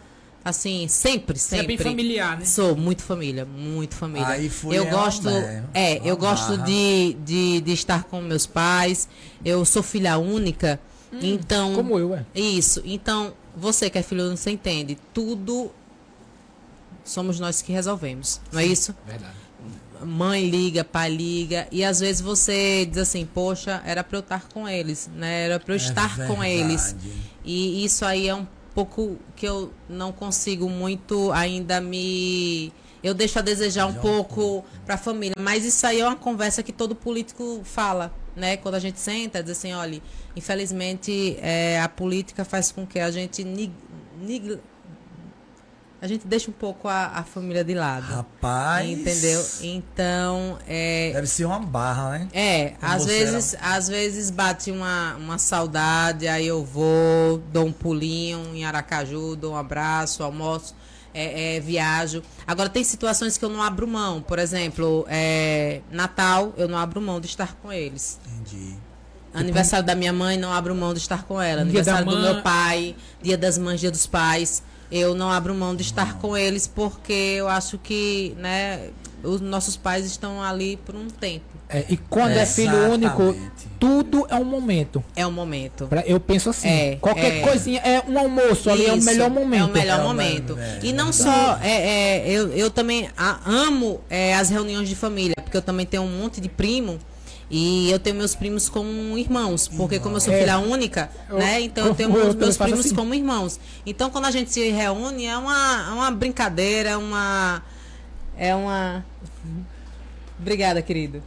Assim, sempre, Você é sempre. bem familiar, né? Sou muito família, muito família. Aí foi eu gosto, uma- é, eu gosto de, de, de estar com meus pais. Eu sou filha única, então Como eu, é. isso. Então, você que é filho único, você entende. Tudo somos nós que resolvemos. Não é isso? Verdade. Mãe liga, pai liga. E às vezes você diz assim, poxa, era pra eu estar com eles, né? Era pra eu É estar com verdade. eles. E isso aí é um pouco que eu não consigo muito ainda me. Eu deixo a desejar um um pouco para a família. Mas isso aí é uma conversa que todo político fala, né? Quando a gente senta, diz assim, olha, infelizmente é, a política faz com que a gente nig- nig- a gente deixa um pouco a, a família de lado. Rapaz. Entendeu? Então, é, Deve ser uma barra, né? é, Como às vezes, às vezes bate uma, uma saudade, aí eu vou, dou um pulinho em Aracaju, dou um abraço, almoço, é, é, viajo. Agora tem situações que eu não abro mão, por exemplo, é, Natal, eu não abro mão de estar com eles. Entendi. Aniversário da minha mãe, não abro mão de estar com ela. Aniversário do meu pai, dia das mães, dia dos pais. Eu não abro mão de estar com eles porque eu acho que, né, os nossos pais estão ali por um tempo. É, e quando é, filho único, Exatamente. tudo é um momento. É um momento. Pra- Eu penso assim, É, qualquer é. coisinha é um almoço ali, é o melhor momento. É o melhor É momento. me- é, e não é só, é, é, eu, eu também a- amo é, as reuniões de família, porque eu também tenho um monte de primo. E eu tenho meus primos como irmãos, porque como eu sou É. filha única, Eu- né? Então eu tenho eu meus faço primos assim. como irmãos. Então quando a gente se reúne é uma, é uma brincadeira, é uma é uma Obrigada, querido.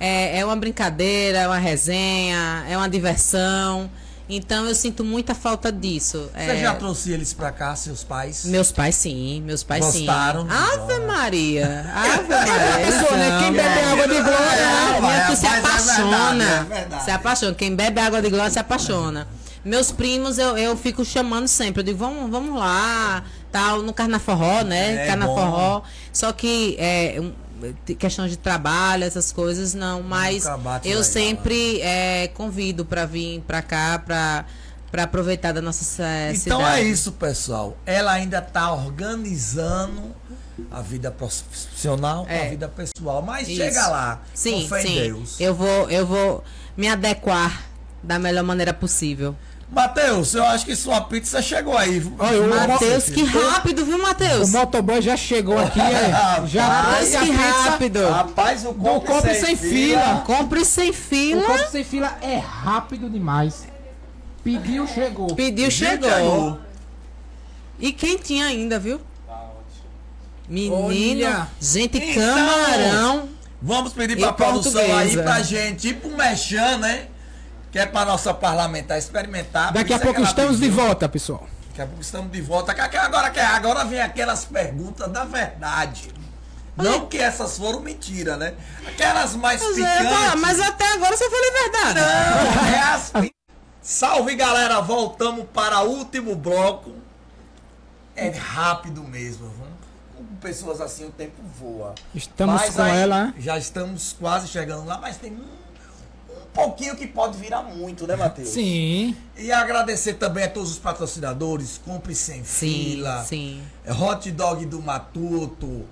É, é uma brincadeira, é uma resenha, é uma diversão. Então eu sinto muita falta disso. Você É, já trouxe eles pra cá, seus pais? Meus pais sim, meus pais Gostaram? sim. Ave Maria, Ave Maria. eles pessoa, né? Quem bebe água de glória, É, É, se é apaixona. verdade, é verdade. se apaixona. Quem bebe água de glória se apaixona. Meus primos, eu, eu fico chamando sempre. Eu digo, vamos, vamos lá, tal, no Carnaforró, né? É Carnaforró. Só que é, questão de trabalho, essas coisas, não. Mas eu sempre é, convido para vir para cá, para para aproveitar da nossa eh, Então cidade. é isso, pessoal. Ela ainda está organizando a vida profissional com a É. vida pessoal. Mas Isso. chega lá. Sim, sim. em Deus. Eu vou, eu vou me adequar da melhor maneira possível. Matheus, eu acho que sua pizza chegou aí. Matheus, que rápido. viu, O Matheus? motoboy já chegou aqui, é, já Rapaz, que pizza. rápido. Rapaz, o Do compre sem fila. Compre sem O fila. copo sem fila é rápido demais. Pediu, chegou. Pediu, chegou. chegou. E quentinho ainda, viu? Menino, Olha. gente, Então, camarão. Vamos pedir pra produção aí pra gente, tipo um mexão, né? Que é pra nossa parlamentar experimentar. Daqui a é pouco estamos de pediu. volta, pessoal. Daqui a pouco estamos de volta. Agora, agora vem aquelas perguntas da verdade. Não que essas foram mentira, né? Aquelas mais Mas, falar, picantes. mas até agora você falou a verdade. Não, é as... Salve galera, voltamos para o último bloco. É rápido mesmo, viu? com pessoas assim o tempo voa. Estamos Mas com aí, ela. Já estamos quase chegando lá, mas tem um pouquinho que pode virar muito, né, Matheus? Sim. E agradecer também a todos os patrocinadores, Compre Sem Sim, Fila, sim. é, Hot Dog do Matuto,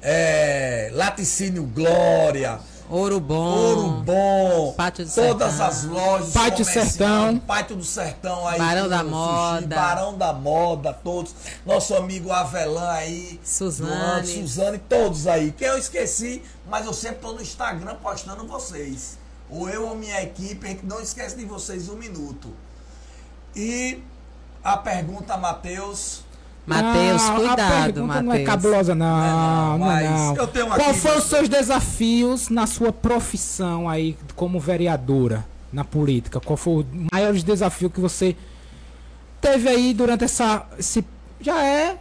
é, Laticínio Glória, Ouro bom. Ouro Bom, Pátio do todas Sertão. as lojas, Pátio Sertão. Pátio do Sertão aí, Barão da sushi, Moda. Barão da Moda, todos, nosso amigo Avelã aí, Suzane. Suzane, todos aí, que eu esqueci, mas eu sempre tô no Instagram postando vocês, ou eu ou minha equipe, a gente não esquece de vocês um minuto. E a pergunta, Matheus, Matheus, Ah, cuidado, pergunta não é Matheus. cabulosa, não. É, não, não, é mas não. eu tenho Qual foram os seus desafios na sua profissão aí como vereadora na política? Qual foi o maior desafio que você teve aí durante essa. Esse, já é.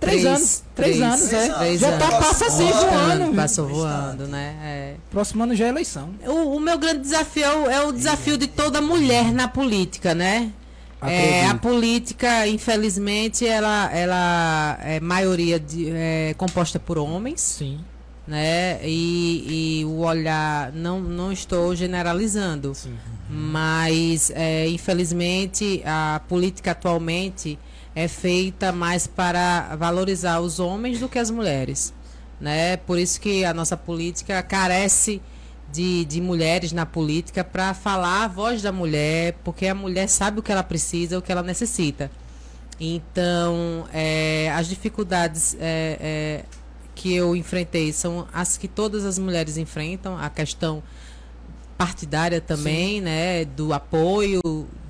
Três, anos. Três, anos, três é. anos. já tá Três passa anos. assim Voando, voando. Passou voando, né? É. Próximo ano já é eleição. O, o meu grande desafio é o, é desafio de toda mulher na política, né? É, a política, infelizmente, ela, ela é maioria de, é, composta por homens, Sim. né? E, e o olhar, não, não estou generalizando, Sim. mas é, infelizmente a política atualmente é feita mais para valorizar os homens do que as mulheres. Né? Por isso que a nossa política carece de, de mulheres na política para falar a voz da mulher, porque a mulher sabe o que ela precisa, o que ela necessita. Então, é, as dificuldades é, é, que eu enfrentei são as que todas as mulheres enfrentam, a questão partidária também, Sim. né, do apoio,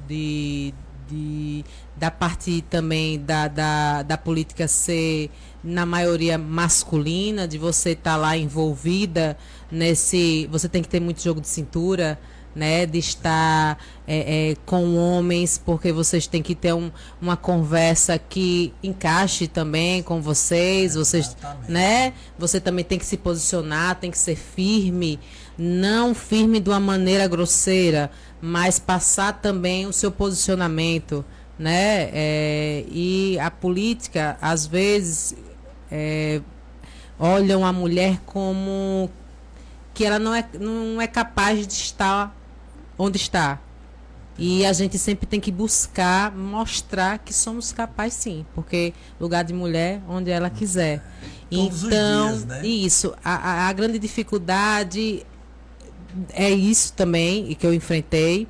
de, de, da parte também da, da, da política ser na maioria masculina, de você estar tá lá envolvida nesse. Você tem que ter muito jogo de cintura, né? De estar é, é, com homens, porque vocês têm que ter um, uma conversa que encaixe também com vocês. Vocês, né? Você também tem que se posicionar, tem que ser firme, não firme de uma maneira grosseira, mas passar também o seu posicionamento. Né? É, e a política, às vezes, é, olham a mulher como que ela não é, não é capaz de estar onde está. E a gente sempre tem que buscar mostrar que somos capazes sim, porque lugar de mulher onde ela quiser. Todos então, dias, né? isso, a, a, a grande dificuldade é isso também que eu enfrentei.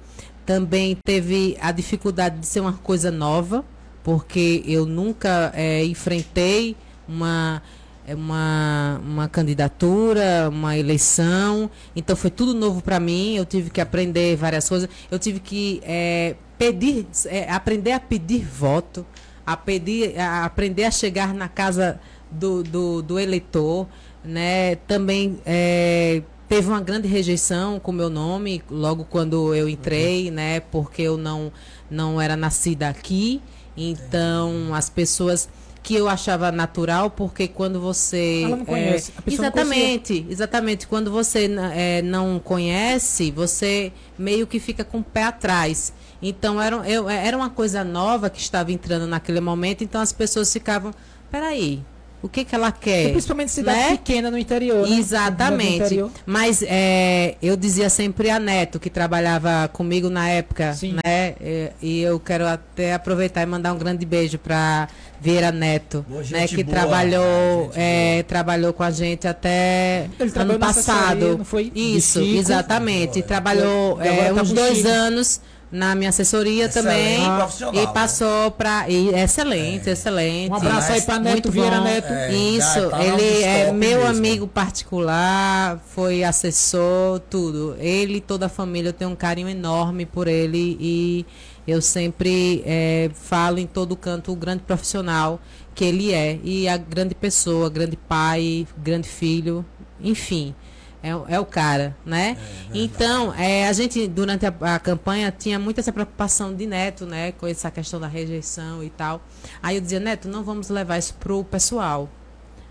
Também teve a dificuldade de ser uma coisa nova, porque eu nunca é, enfrentei uma é uma, uma candidatura, uma eleição. Então foi tudo novo para mim. Eu tive que aprender várias coisas. Eu tive que é, pedir, é, aprender a pedir voto, a, pedir, a aprender a chegar na casa do, do, do eleitor. Né? Também é, teve uma grande rejeição com o meu nome logo quando eu entrei, né? Porque eu não, não era nascida aqui. Então as pessoas que eu achava natural, porque quando você. Ela não conhece. É, exatamente, exatamente. Quando você é, não conhece, você meio que fica com o pé atrás. Então era, eu, era uma coisa nova que estava entrando naquele momento, então as pessoas ficavam. Peraí, o que, que ela quer. E principalmente cidade né? pequena no interior. Né? Exatamente. Interior. Mas é, eu dizia sempre a Neto, que trabalhava comigo na época, Sim. né? E, e, eu quero até aproveitar e mandar um grande beijo para Vera Neto, né? Que boa, trabalhou, é, trabalhou com a gente até Ele ano passado. Não foi? Isso, exatamente. Trabalhou é, uns dois Chico. anos na minha assessoria excelente, também. E né? passou para excelente, é. excelente. Um abraço aí para Neto Vieira Neto. É, Isso, tá ele é meu mesmo. amigo particular, foi assessor, tudo. Ele e toda a família, eu tenho um carinho enorme por ele e eu sempre é, falo em todo canto o grande profissional que ele é e a grande pessoa, grande pai, grande filho, enfim. É, é o cara, né? É, então, é, a gente, durante a, a, campanha, tinha muito essa preocupação de Neto, né? Com essa questão da rejeição e tal. Aí eu dizia, Neto, não vamos levar isso pro pessoal.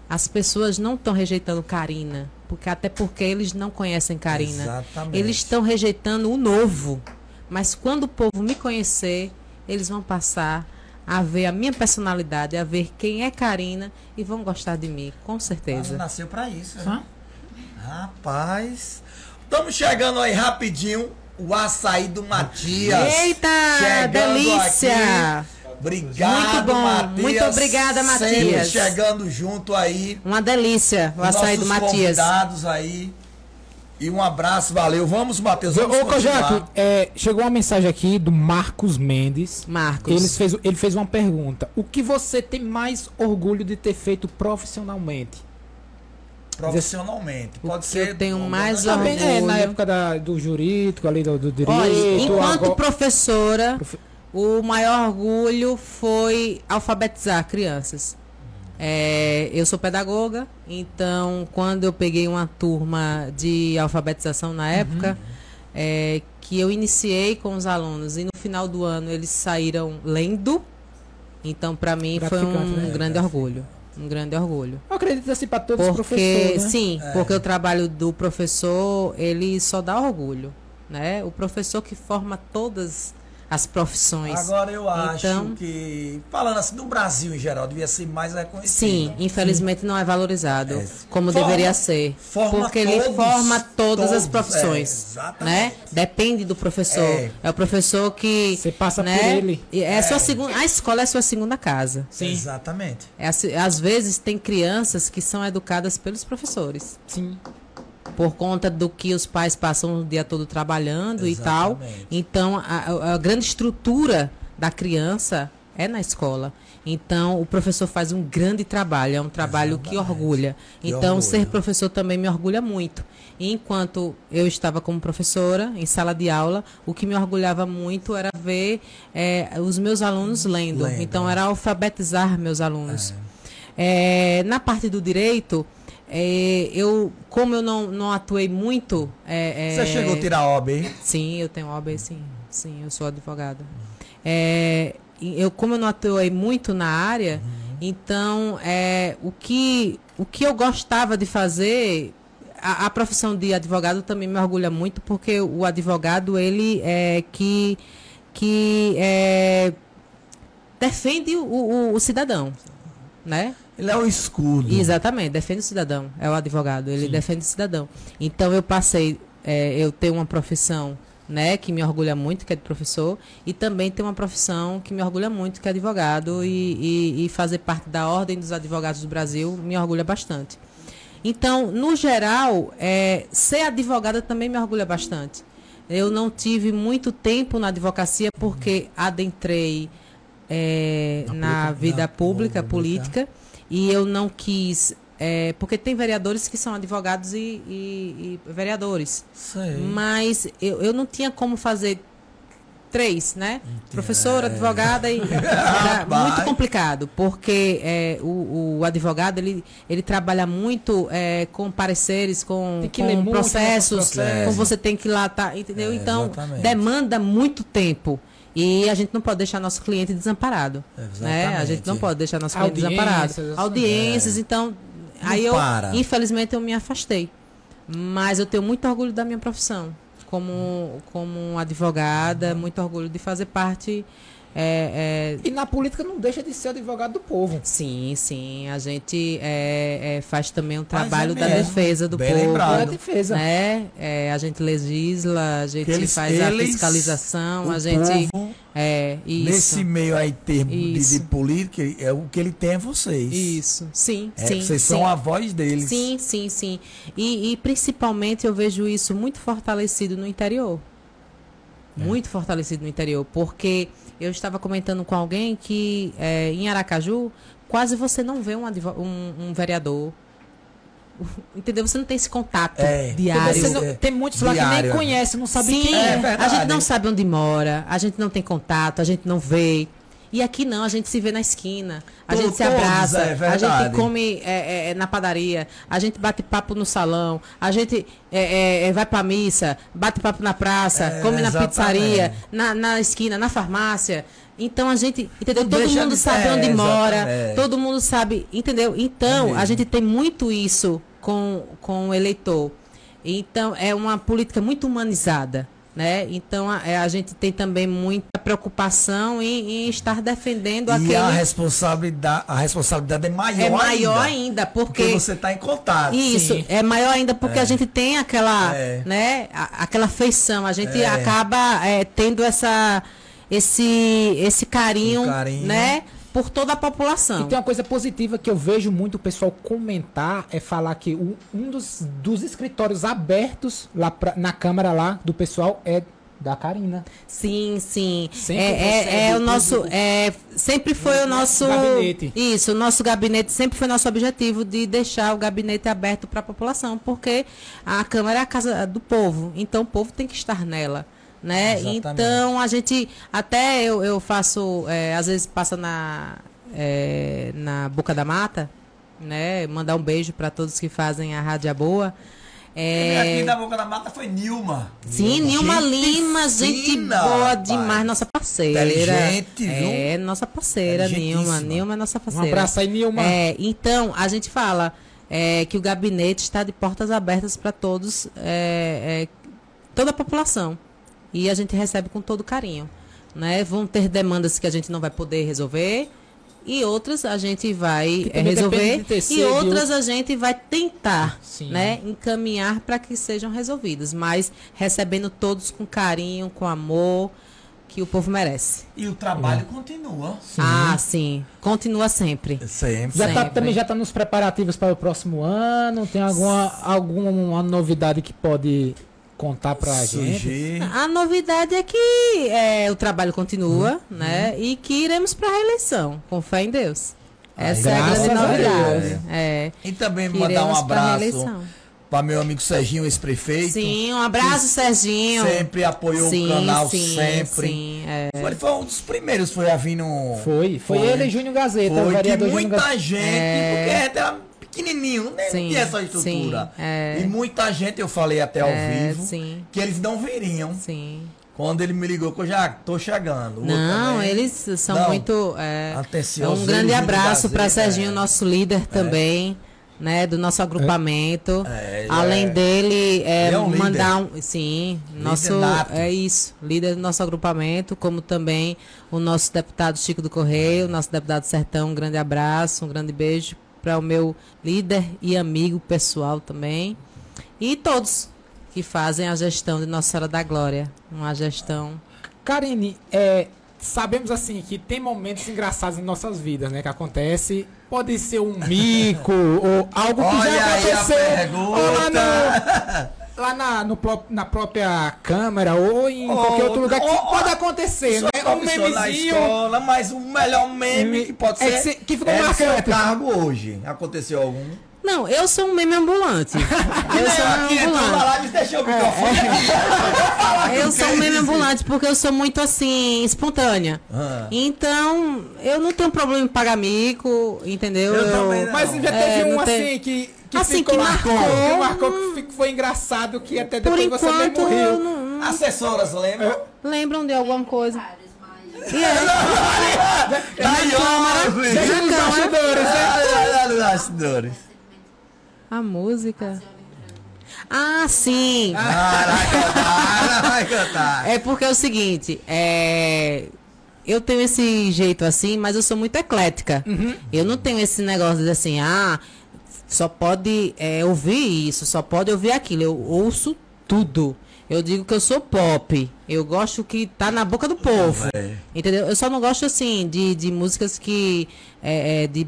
As pessoas não estão rejeitando Karina, porque até porque eles não conhecem Karina. Exatamente. Eles estão rejeitando o novo. Mas quando o povo me conhecer, eles vão passar a ver a minha personalidade, a ver quem é Karina e vão gostar de mim, com certeza. Ela nasceu para isso, né? Rapaz. Estamos chegando aí rapidinho. O açaí do Matias. Eita, delícia! Aqui. Obrigado, Muito bom. Matias. Muito obrigada, Matias. Sempre chegando junto aí. Uma delícia o açaí do Matias. convidados aí. E um abraço, valeu. Vamos, Matheus. Vamos Ô, Kojak, é, chegou uma mensagem aqui do Marcos Mendes. Marcos. Ele fez, ele fez uma pergunta. O que você tem mais orgulho de ter feito profissionalmente? Profissionalmente. Pode ser. Eu tenho mais orgulho. É, na época da, do jurídico, ali do, do direito. Olha, enquanto agora... professora, Profe... o maior orgulho foi alfabetizar crianças. É, eu sou pedagoga, então quando eu peguei uma turma de alfabetização na época, uhum. é, que eu iniciei com os alunos e no final do ano eles saíram lendo, então para mim foi um né? grande orgulho um grande orgulho. Eu acredito assim para todos porque, os professores. Né? Sim, é. porque o trabalho do professor, ele só dá orgulho. Né? O professor que forma todas as profissões. Agora eu acho Então- que, falando assim, no Brasil em geral, devia ser mais reconhecido. Sim, infelizmente não é valorizado É. como Forma- deveria ser. forma porque ele todos- forma todas as todos, profissões. é, exatamente. né? Depende do professor. É. É, o professor que. Você passa né? por ele. E É, Sua segunda, a escola é sua segunda casa. Sim. Exatamente. É, às vezes tem crianças que são educadas pelos professores. Sim. Por conta do que os pais passam o dia todo trabalhando e tal. Exatamente. Então, a, a- grande estrutura da criança é na escola. Então, o professor faz um grande trabalho, é um trabalho que Exatamente. orgulha. Que então, orgulho. ser professor também me orgulha muito. E enquanto eu estava como professora, em sala de aula, o que me orgulhava muito era ver eh, os meus alunos lendo. Lendo, Então, é. era alfabetizar meus alunos. Eh, na parte do direito, eh, eu, como eu não, não atuei muito. eh, Você eh, chegou a tirar OB? Sim, eu tenho OAB, sim. Sim, eu sou advogada. É, eu, como eu não atuei muito na área, então é, o, que, o que eu gostava de fazer, a, a profissão de advogado também me orgulha muito, porque o advogado, ele é que, que é, defende o, o, o cidadão, né? Ele é o escudo. Exatamente, defende o cidadão. É o advogado, ele defende o cidadão. Então eu passei, é, eu tenho uma profissão, né, que me orgulha muito, que é de professor, e também tenho uma profissão que me orgulha muito, que é advogado, e, e, e fazer parte da Ordem dos Advogados do Brasil me orgulha bastante. Então, no geral, é, ser advogada também me orgulha bastante. Eu não tive muito tempo na advocacia porque adentrei é, na vida pública, política, e eu não quis. é, porque tem vereadores que são advogados e, e- e vereadores. Sei. Mas eu, eu não tinha como fazer três, né? Professora, É. advogada e era Rapaz. muito complicado, porque é, o, o advogado ele, ele trabalha muito é, com pareceres, com, com muito, né, com processos. com você tem que ir lá, tá, entendeu? É, então exatamente. demanda muito tempo. E a gente não pode deixar nosso cliente desamparado. Né? A gente não Exatamente. pode deixar nosso cliente Audiências, desamparado. essas- Audiências, então. Aí eu, para. infelizmente, eu me afastei. Mas eu tenho muito orgulho da minha profissão. Como, como advogada, muito orgulho de fazer parte. É, é, E na política não deixa de ser advogado do povo. sim, sim. A gente é, é, faz também um trabalho da defesa do Bem povo. lembrado. É a defesa. Né? A gente legisla, a gente eles- faz a eles, fiscalização, o a gente. povo, É, nesse meio aí termo de, de política, é o que ele tem é vocês. Isso. Sim, sim. vocês sim. são a voz deles. Sim, sim, sim. E, e principalmente eu vejo isso muito fortalecido no interior. Muito fortalecido no interior. Porque eu estava comentando com alguém que é, em Aracaju quase você não vê um, um, um vereador. Entendeu? Você não tem esse contato É. diário. Você não- É. tem muitos lá que nem conhece, não sabe Sim, quem É é. a gente não sabe onde mora, a gente não tem contato, a gente não vê. E aqui não, a gente se vê na esquina, a To- gente se abraça, é a gente come é, é, na padaria, a gente bate papo no salão, a gente é, é, é, vai pra missa, bate papo na praça, É, come na exatamente. pizzaria, na, na esquina, na farmácia. Então a gente, entendeu? Não Todo mundo de- sabe é, onde mora, todo mundo sabe, entendeu? É Então, a gente tem muito isso com, com o eleitor. Então, é uma política muito humanizada. Né? Então, a, é, a gente tem também muita preocupação em, em estar defendendo E aquele. a responsabilidade, a responsabilidade é maior é maior ainda. ainda, Porque, porque. você está em contato. Isso, Sim. é maior ainda porque a gente tem aquela, É. né, a- aquela feição, a gente É. acaba é, tendo essa, esse, esse carinho, Um carinho. né, por toda a população. E tem uma coisa positiva que eu vejo muito o pessoal comentar, é falar que o- um dos, dos escritórios abertos lá pra- na Câmara lá do pessoal é da Karina. Sim, sim. Sempre é, é, é o nosso. É, sempre foi o nosso. Gabinete. Isso, o nosso gabinete sempre foi nosso objetivo de deixar o gabinete aberto para a população, porque a Câmara é a casa do povo, então o povo tem que estar nela. Né? Exatamente. Então a gente até eu, eu faço é, às vezes passa na é, na boca da mata né mandar um beijo para todos que fazem a rádio boa é, Aqui na boca da mata foi Nilma. Sim, Nilma Gente Lima, gente fina, boa demais, nossa parceira. Inteligente, viu? É, nossa parceira, Nilma. Nilma é nossa Um parceira. abraço aí, Nilma. É, então, a gente fala é, que o gabinete está de portas abertas para todos, é, é, toda a população. E a gente recebe com todo carinho. né? Vão ter demandas que a gente não vai poder resolver e outras a gente vai eh, resolver de terceiro e outras a gente vai tentar, Sim. né, encaminhar para que sejam resolvidas, mas recebendo todos com carinho, com amor que o povo merece. E o trabalho continua. Ah, sim, continua sempre. Sempre. Já tá, Sempre. também já está nos preparativos para o próximo ano? Tem alguma, alguma novidade que pode contar para a gente? Surgir. A novidade é que é, o trabalho continua, Uhum. né? E que iremos para a reeleição, com fé em Deus. Ai, Essa é a grande a novidade. É, E também que mandar um pra abraço para meu amigo Serginho, ex-prefeito. Sim, um abraço, Serginho. Sempre apoiou sim, o canal, sim, sempre. Sim, é. Ele foi um dos primeiros foi a vir no. Foi, foi, ele e Júnior Gazeta, o Foi que muita Gazeta. gente, É. porque pequenininho, não nem Sim, tinha essa estrutura. sim, é. E muita gente, eu falei até ao É, vivo, sim. que eles não viriam. Sim. Quando ele me ligou, que eu já tô chegando. O Não, eles são Não. muito. É, Atenciosos, um grande abraço para Serginho, é. nosso líder também, né, do nosso agrupamento. É, ele Além é- dele, é, ele é um mandar um, sim, nosso nato. é isso, líder do nosso agrupamento, como também o nosso deputado Chico do Correio, o nosso deputado Sertão, um grande abraço, um grande beijo para o meu líder e amigo pessoal também. E todos que fazem a gestão de Nossa Senhora da Glória, uma gestão Karine, é, sabemos assim que tem momentos engraçados em nossas vidas, né? Que acontece. Pode ser um mico ou algo que Olha já aí a aconteceu. pergunta. Lá na, no na própria câmara ou em Ou- qualquer outro lugar que ou- pode acontecer, né? Um profissão na memezinho. escola, mas o melhor meme que pode É ser. que se- que ficou é marcante. cargo hoje. Aconteceu algum? Não, eu sou um meme ambulante. Eu sou um meme entrou na ambulante. o microfone Eu sou um meme ambulante porque eu sou muito assim, espontânea. Ah. Então, eu não tenho problema em pagar mico, entendeu? Eu também não. Mas já É, teve um não tem- assim que. que Assim, ficou que marcou, marcou, que marcou, que foi engraçado, que até depois você enquanto, mesmo eu riu. não, Assessoras, lembram? lembram de alguma coisa. E é, nos bastidores, né? Ah, nos bastidores. A música. Ah, sim. Ah, vai cantar, vai cantar. É porque é o seguinte, é, eu tenho esse jeito assim, mas eu sou muito eclética. Eu não tenho esse negócio de assim, ah, só pode é, ouvir isso, só pode ouvir aquilo. Eu ouço tudo. Eu digo que eu sou pop. Eu gosto que tá na boca do povo. É. Entendeu? Eu só não gosto assim de, de músicas que é, é, de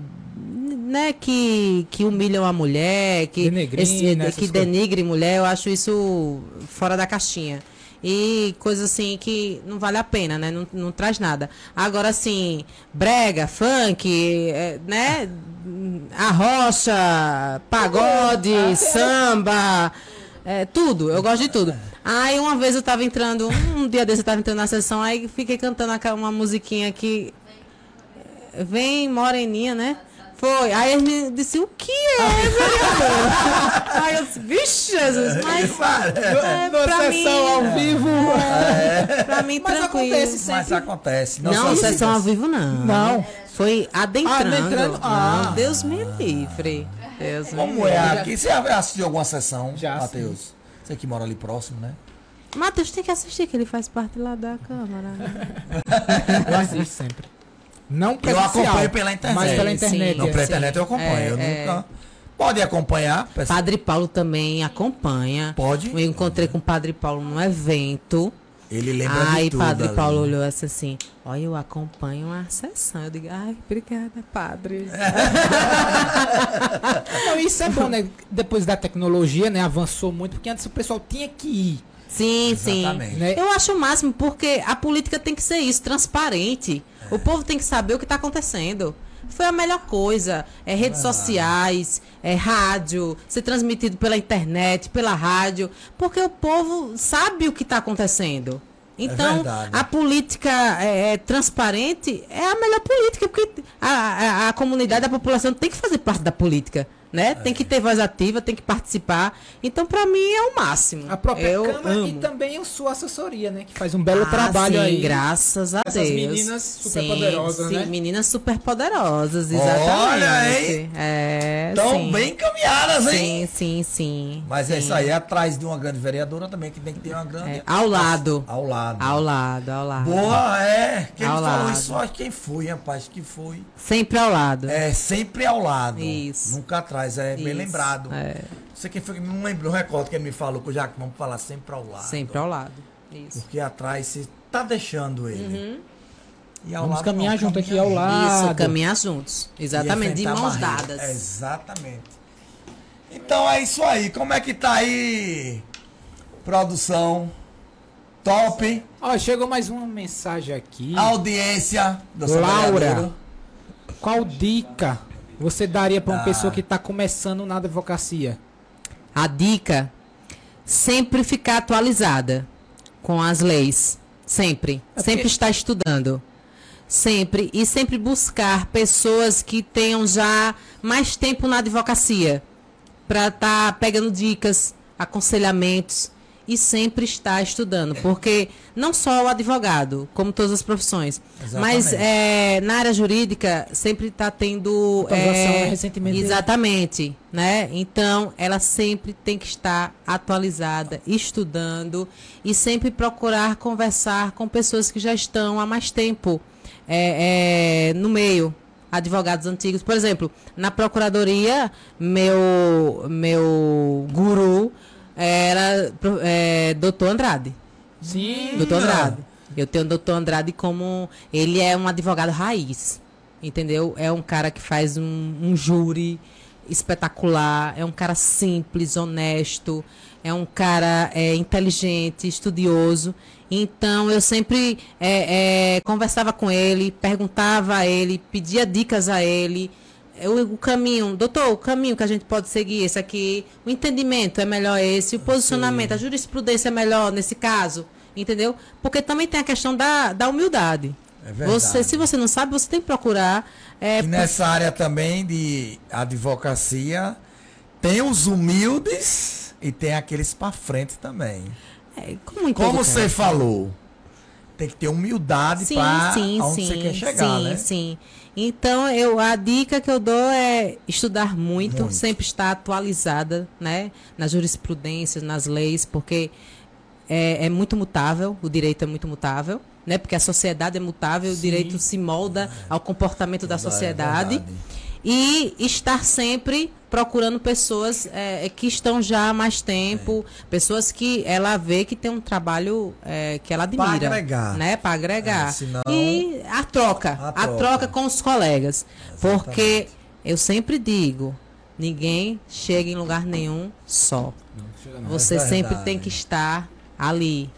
né, que, que humilham a mulher, que, essas que coisas. denigre mulher, eu acho isso fora da caixinha. E coisa assim que não vale a pena, né? Não, não traz nada. Agora, assim, brega, funk, é, né? A rocha, pagode, samba, é, tudo. Eu gosto de tudo. Aí uma vez eu tava entrando, um dia desse eu tava entrando na sessão, aí fiquei cantando aquela- uma musiquinha que. é, Vem, moreninha, né? Foi. Aí ele disse, o que é, vereador? Aí eu disse, vixe, Jesus, mas. É, pra mim, sessão ao vivo. pra mim, Mas tranquilo. acontece sempre. Mas acontece. Não, só sessão ao vivo não. Não. Foi adentrando. Adentrando, ah. Não, Deus me livre. Deus me Como livre. é aqui? Você já assistiu alguma sessão, Já, Matheus? Você que mora ali próximo, né? Matheus tem que assistir, que ele faz parte lá da Câmara. Eu assisto sempre. Não Eu presencial, acompanho pela internet. Mas pela internet. sim. Não, pela internet eu acompanho. É, eu é. nunca. Pode acompanhar. pessoal. Padre Paulo também acompanha. Pode? Eu encontrei com o Padre Paulo num evento. Ele lembra Aí de tudo. Padre ali. Paulo olhou assim, assim, olha, eu acompanho a sessão. Eu digo, ai, obrigada, padre. Não, isso é bom, né? Depois da tecnologia, né? Avançou muito, porque antes o pessoal tinha que ir. Sim, Exatamente. sim. Né? Eu acho o máximo, porque a política tem que ser isso, transparente. O povo tem que saber o que está acontecendo. Foi a melhor coisa. É redes sociais, é rádio, ser transmitido pela internet, pela rádio, porque o povo sabe o que está acontecendo. Então, verdade. a política é, é transparente é a melhor política, porque a, a, a comunidade, a população tem que fazer parte da política. Né? Tem que ter voz ativa, tem que participar. Então, para mim, é o máximo. A própria eu Câmara amo. e também a sua assessoria, né? Que faz um belo Ah, trabalho sim, aí. Graças a Essas Deus. meninas superpoderosas, sim, né? Sim, meninas superpoderosas, exatamente. Olha, hein? É, Estão sim. bem caminhadas, hein? Sim, sim, sim. Mas é isso aí, atrás de uma grande vereadora também, que tem que ter uma grande. É, ao lado. Ao lado. Ao lado, ao lado. Boa, é. Quem Ao falou lado. isso, acho quem foi, rapaz, que foi. Sempre ao lado. É sempre ao lado. Isso. Nunca atrás, é bem Isso, lembrado. é. Não sei quem foi que não lembro, não recordo que ele me falou, que já que vamos falar sempre ao lado. Sempre ao lado. Isso. Porque atrás você tá deixando ele. E ao Vamos lado caminhar não, junto aqui caminhar ao junto. lado. Isso, caminhar juntos. Exatamente, de mãos dadas. Exatamente. Então é isso aí. Como é que tá aí? Produção. Top. Ó, chegou mais uma mensagem aqui. Audiência do seu Laura. Qual dica você daria para uma Ah. pessoa que está começando na advocacia? A dica: sempre ficar atualizada com as leis. Sempre. É Sempre estar estudando. Sempre. E sempre buscar pessoas que tenham já mais tempo na advocacia. Para estar pegando dicas, aconselhamentos. E sempre estar estudando. Porque não só o advogado, como todas as profissões. Mas Exatamente. é, na área jurídica sempre está tendo. É, né? Recentemente- Exatamente, né? Então, ela sempre tem que estar atualizada, estudando e sempre procurar conversar com pessoas que já estão há mais tempo é, é, no meio, advogados antigos. Por exemplo, na procuradoria, meu meu guru era é, doutor Andrade. Sim. Doutor Andrade. Eu tenho o doutor Andrade como. Ele é um advogado raiz. Entendeu? É um cara que faz um, um júri espetacular. É um cara simples, honesto. É um cara é, inteligente, estudioso. Então eu sempre é, é, conversava com ele, perguntava a ele, pedia dicas a ele. O, o caminho, doutor, o caminho que a gente pode seguir, esse aqui, o entendimento é melhor esse, o posicionamento, a jurisprudência é melhor nesse caso, entendeu? Porque também tem a questão da, da humildade. É verdade. você, se você não sabe, você tem que procurar. é, E nessa área também de advocacia, tem os humildes e tem aqueles pra frente também. é, como Como você canto. falou, tem que ter humildade sim, para sim, onde sim, você quer chegar, sim, né? sim. Então, eu, a dica que eu dou é estudar muito, Muito. sempre estar atualizada, né? Nas jurisprudências, nas leis, porque é, é muito mutável, o direito é muito mutável, né? Porque a sociedade é mutável, o direito se molda ao comportamento da É sociedade. verdade. E estar sempre procurando pessoas é, que estão já há mais tempo, pessoas que ela vê que tem um trabalho é, que ela Pra admira. agregar. Né? Para agregar. É, senão- E a troca, A a troca. troca, com os colegas. Porque eu sempre digo, ninguém chega em lugar nenhum só. Você É sempre tem que estar ali.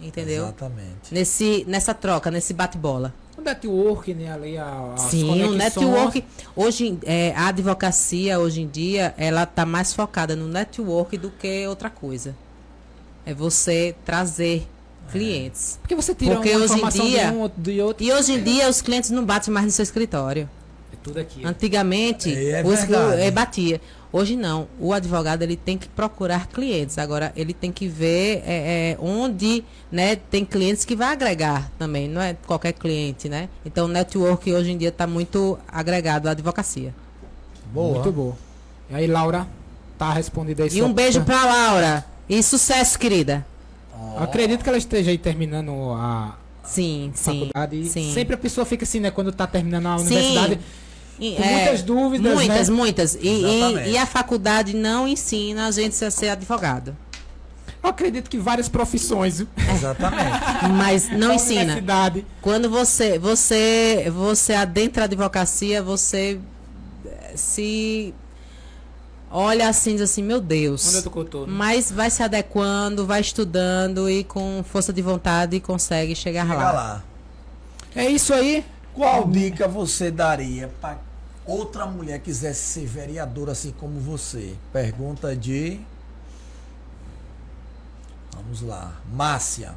Entendeu? Exatamente. Nesse, nessa troca, nesse bate-bola. O network, né? Ali, a, Sim, o network. Hoje, é, a advocacia, hoje em dia, ela está mais focada no network do que outra coisa. É você trazer clientes. Porque você tira Porque uma hoje em dia- de um de outro. E hoje em dia, os clientes não batem mais no seu escritório. Tudo aqui. Antigamente, É, é é, batia. Hoje não. O advogado ele tem que procurar clientes. Agora ele tem que ver é, é, onde, né, tem clientes que vai agregar também. Não é qualquer cliente, né? Então o network hoje em dia está muito agregado à advocacia. Boa. Muito bom. E aí, Laura, tá respondida aí E um beijo pra Laura. E sucesso, querida. Eu Acredito que ela esteja aí terminando a Sim, faculdade. E sim. Sempre a pessoa fica assim, né? Quando tá terminando a Sim. E, Com muitas dúvidas, Muitas, né? muitas. E, e, e a faculdade não ensina a gente a ser advogado. Eu acredito que várias profissões. viu? Exatamente. Mas não Na ensina. Quando você, você, você adentra a advocacia, você eh, se olha assim, diz assim, meu Deus. Mas vai se adequando, vai estudando e com força de vontade consegue chegar Chega lá. lá. É isso aí. Qual dica você daria para outra mulher quisesse ser vereadora assim como você? Pergunta de. Vamos lá. Márcia.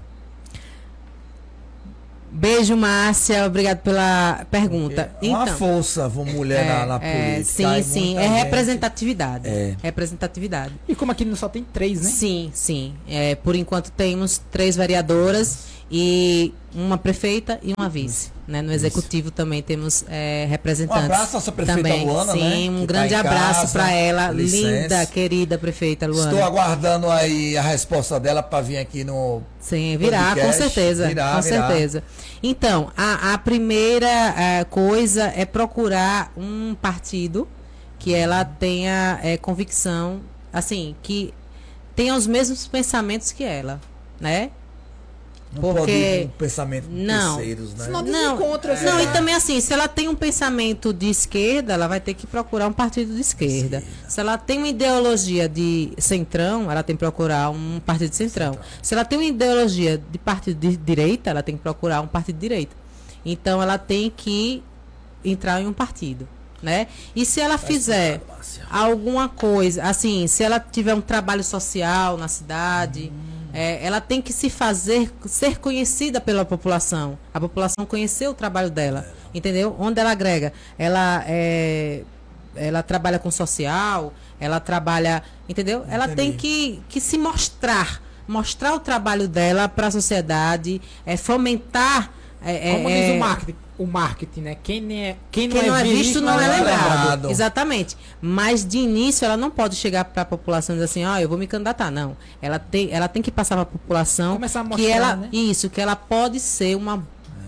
Beijo, Márcia. Obrigado pela pergunta. Uma Então, força, mulher na, na é, política. sim, Aí sim. É gente- representatividade. É. Representatividade. E como aqui só tem três, né? Sim, sim. É, por enquanto temos três vereadoras e uma prefeita e uma vice. Né? No executivo também temos é, representantes. Um abraço à nossa prefeita também. Luana, Sim, né, um que tá grande em abraço para ela. Licença. Linda, querida prefeita Luana. Estou aguardando aí a resposta dela para vir aqui no. Sim, virá, com podcast. certeza. Virá, com virá. certeza. Então, a, a primeira eh, coisa é procurar um partido que ela tenha eh, convicção, assim, que tenha os mesmos pensamentos que ela, né? Não Porque- pode ir com pensamento de Não. terceiros, né? Senão Não, desencontra, não, sei e também assim, se ela tem um pensamento de esquerda, ela vai ter que procurar um partido de esquerda. Se ela tem uma ideologia de centrão, ela tem que procurar um partido de centrão. Se ela tem uma ideologia de partido de direita, ela tem que procurar um partido de direita. Então ela tem que entrar em um partido, né? E se ela fizer alguma coisa, assim, se ela tiver um trabalho social na cidade, é, ela tem que se fazer ser conhecida pela população. A população conhecer o trabalho dela, entendeu? Onde ela agrega, ela é, ela trabalha com social, ela trabalha, entendeu? Ela tem que, que se mostrar, mostrar o trabalho dela para a sociedade, é fomentar é, Como é, diz o marketing, o marketing, né? Quem, é, quem não, quem não é visto não é não é lembrado. lembrado. Exatamente. Mas de início ela não pode chegar para a população e dizer assim, ó, eu vou me candidatar. Não. Ela tem, ela tem que passar para a população Começar a que mostrar, ela, né? isso, que ela pode ser uma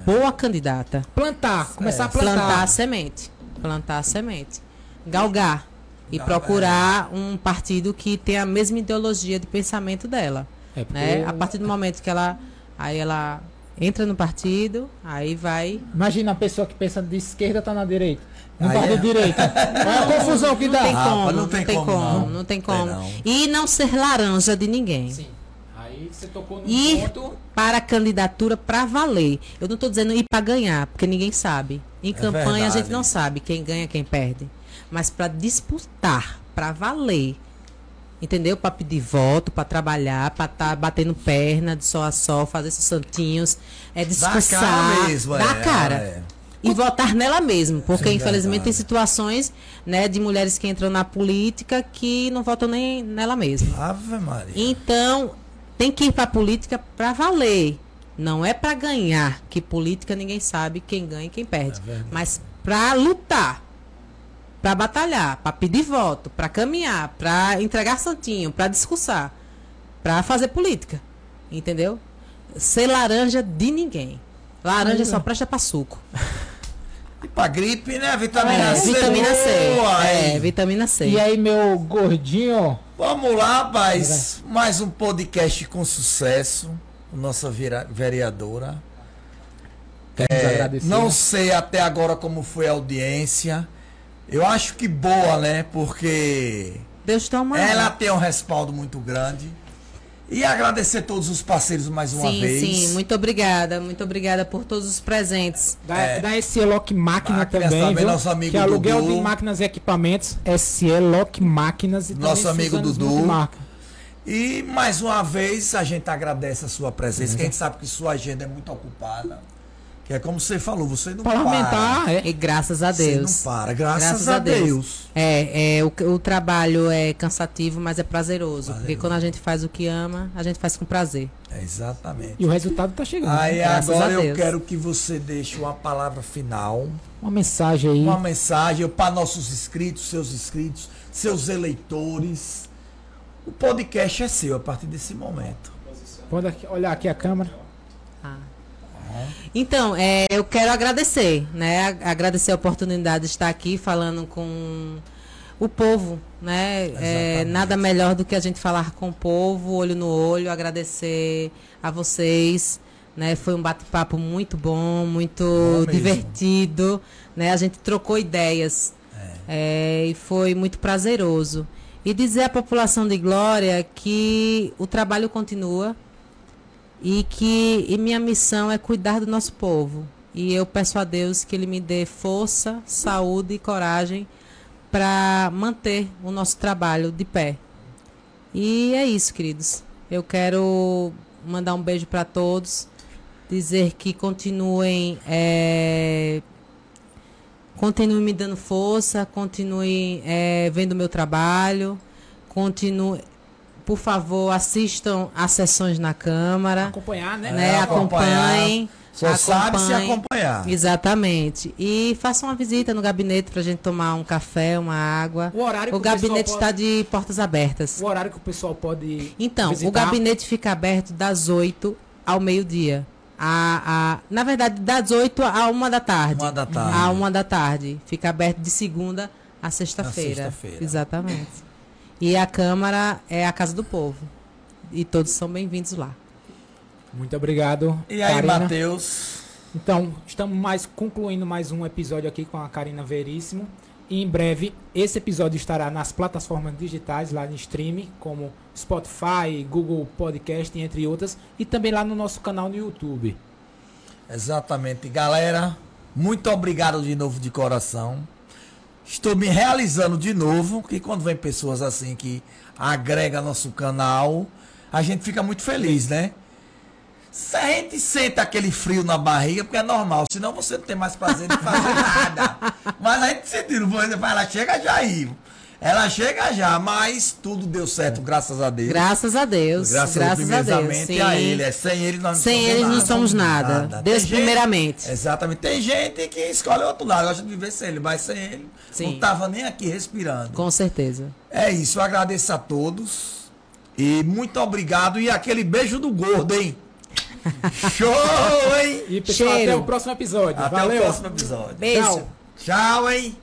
boa candidata. Plantar, começar a Plantar plantar. a semente. Plantar a semente. Galgar. E Galgar, procurar um partido que tenha a mesma ideologia de pensamento dela. É, porque Né? A partir do momento que ela. Aí ela entra no partido, aí vai Imagina a pessoa que pensa de esquerda tá na direita. Não Aí tá de é. direita. Olha a confusão que Não dá. tem Ah, como, mas não, tem, como, não. não tem Tem como. não. E não ser laranja de ninguém. Sim. Aí você tocou num Ir ponto. para a candidatura para valer. Eu não estou dizendo ir para ganhar, porque ninguém sabe. Em campanha a verdade. gente não sabe quem ganha, quem perde. Mas para disputar, para valer. Entendeu? Para pedir voto, para trabalhar, para estar batendo perna de sol a sol, fazer seus santinhos, é Dá discursar, cara mesmo, dá é, cara. é. E votar nela mesmo, porque Sim, infelizmente verdade. tem situações né, de mulheres que entram na política que não votam nem nela mesma. Ave Maria. Então, tem que ir para a política para valer. Não é para ganhar, que política ninguém sabe quem ganha e quem perde. É. Mas para lutar, para batalhar, para pedir voto, para caminhar, para entregar santinho, para discursar, para fazer política. Entendeu? Ser laranja de ninguém. Laranja só presta para suco. E pra gripe, né? Vitamina É, C. vitamina C. boa, É, vitamina C. E aí, meu gordinho, Vamos lá, rapaz. Mais um podcast com sucesso. Nossa vereadora. queremos agradecer. É, Não sei até agora como foi a audiência. Eu acho que boa, né? Porque Deus toma. ela tem um respaldo muito grande. E agradecer todos os parceiros mais uma sim, vez. sim, muito obrigada. Muito obrigada por todos os presentes. Da, É. da SE Lock Máquina Máquinas também, também, viu? nosso amigo que é aluguel Dudu. de máquinas e equipamentos, SE Lock Máquinas e Nosso amigo Dudu. Multimarca. E mais uma vez a gente agradece a sua presença, que a gente sabe que sua agenda é muito ocupada. Que é como você falou, você não Parlamentar, para. é. E graças a Você Deus. não para, graças, a, Deus. É, é o, o trabalho é cansativo, mas é prazeroso. Porque quando a gente faz o que ama, a gente faz com prazer. É, exatamente. E o resultado tá chegando. Aí né? graças agora a eu Deus. quero que você deixe uma palavra final, Uma mensagem aí. uma mensagem para nossos inscritos, seus inscritos, seus eleitores. O podcast é seu a partir desse momento. Pode olhar aqui a câmera. Então, é, eu quero agradecer, né? Agradecer a oportunidade de estar aqui falando com o povo, né? É, nada melhor do que a gente falar com o povo, olho no olho, agradecer a vocês, né? Foi um bate-papo muito bom, muito Bom divertido, né? A gente trocou ideias é, e foi muito prazeroso. E dizer à população de Glória que o trabalho continua, e que e minha missão é cuidar do nosso povo. E eu peço a Deus que Ele me dê força, saúde e coragem para manter o nosso trabalho de pé. E é isso, queridos. Eu quero mandar um beijo para todos dizer que continuem é, continuem me dando força, continuem é, vendo meu trabalho, continuem, por favor, assistam às sessões na Câmara, Acompanhar, né? né? É, acompanhar. acompanhem. Só sabe se acompanhar. Exatamente. E façam uma visita no gabinete pra gente tomar um café, uma água. O horário que O gabinete pode- está de portas abertas. O horário que o pessoal pode. Então, visitar. o gabinete fica aberto das 8 ao meio-dia. A, a, na verdade, das 8 a 1 da tarde. Uma da tarde. A 1 da tarde. Fica aberto de segunda a sexta-feira. sexta-feira. Exatamente. E a Câmara é a Casa do Povo. E todos são bem-vindos lá. Muito obrigado. E aí. Matheus? Então, estamos mais concluindo mais um episódio aqui com a Karina Veríssimo. E em breve, esse episódio estará nas plataformas digitais, lá no stream, como Spotify, Google Podcast, entre outras, e também lá no nosso canal no YouTube. Exatamente. Galera, muito obrigado de novo de coração. Estou me realizando de novo, que quando vem pessoas assim que agrega nosso canal, a gente fica muito feliz, né? Se a gente sente aquele frio na barriga, porque é normal, senão você não tem mais prazer de fazer nada. Mas a gente sentindo, você fala, ela chega já aí. Ela chega já, mas tudo deu certo, graças a Deus. Graças a Deus. Graças, Graças, a Deus. primeiramente Sim. a ele. É, sem ele nós não Sem somos eles nada. não somos nada. Deus Tem gente- primeiramente. Exatamente. Tem gente que escolhe outro lado, gosta de viver sem ele, mas sem ele Sim. não tava nem aqui respirando. Com certeza. É isso, eu agradeço a todos. E muito obrigado. E aquele beijo do gordo, hein? Show, hein? E pessoal, Cheiro. até o próximo episódio. Até Valeu. o próximo episódio. Beijo. Tchau. Tchau, hein?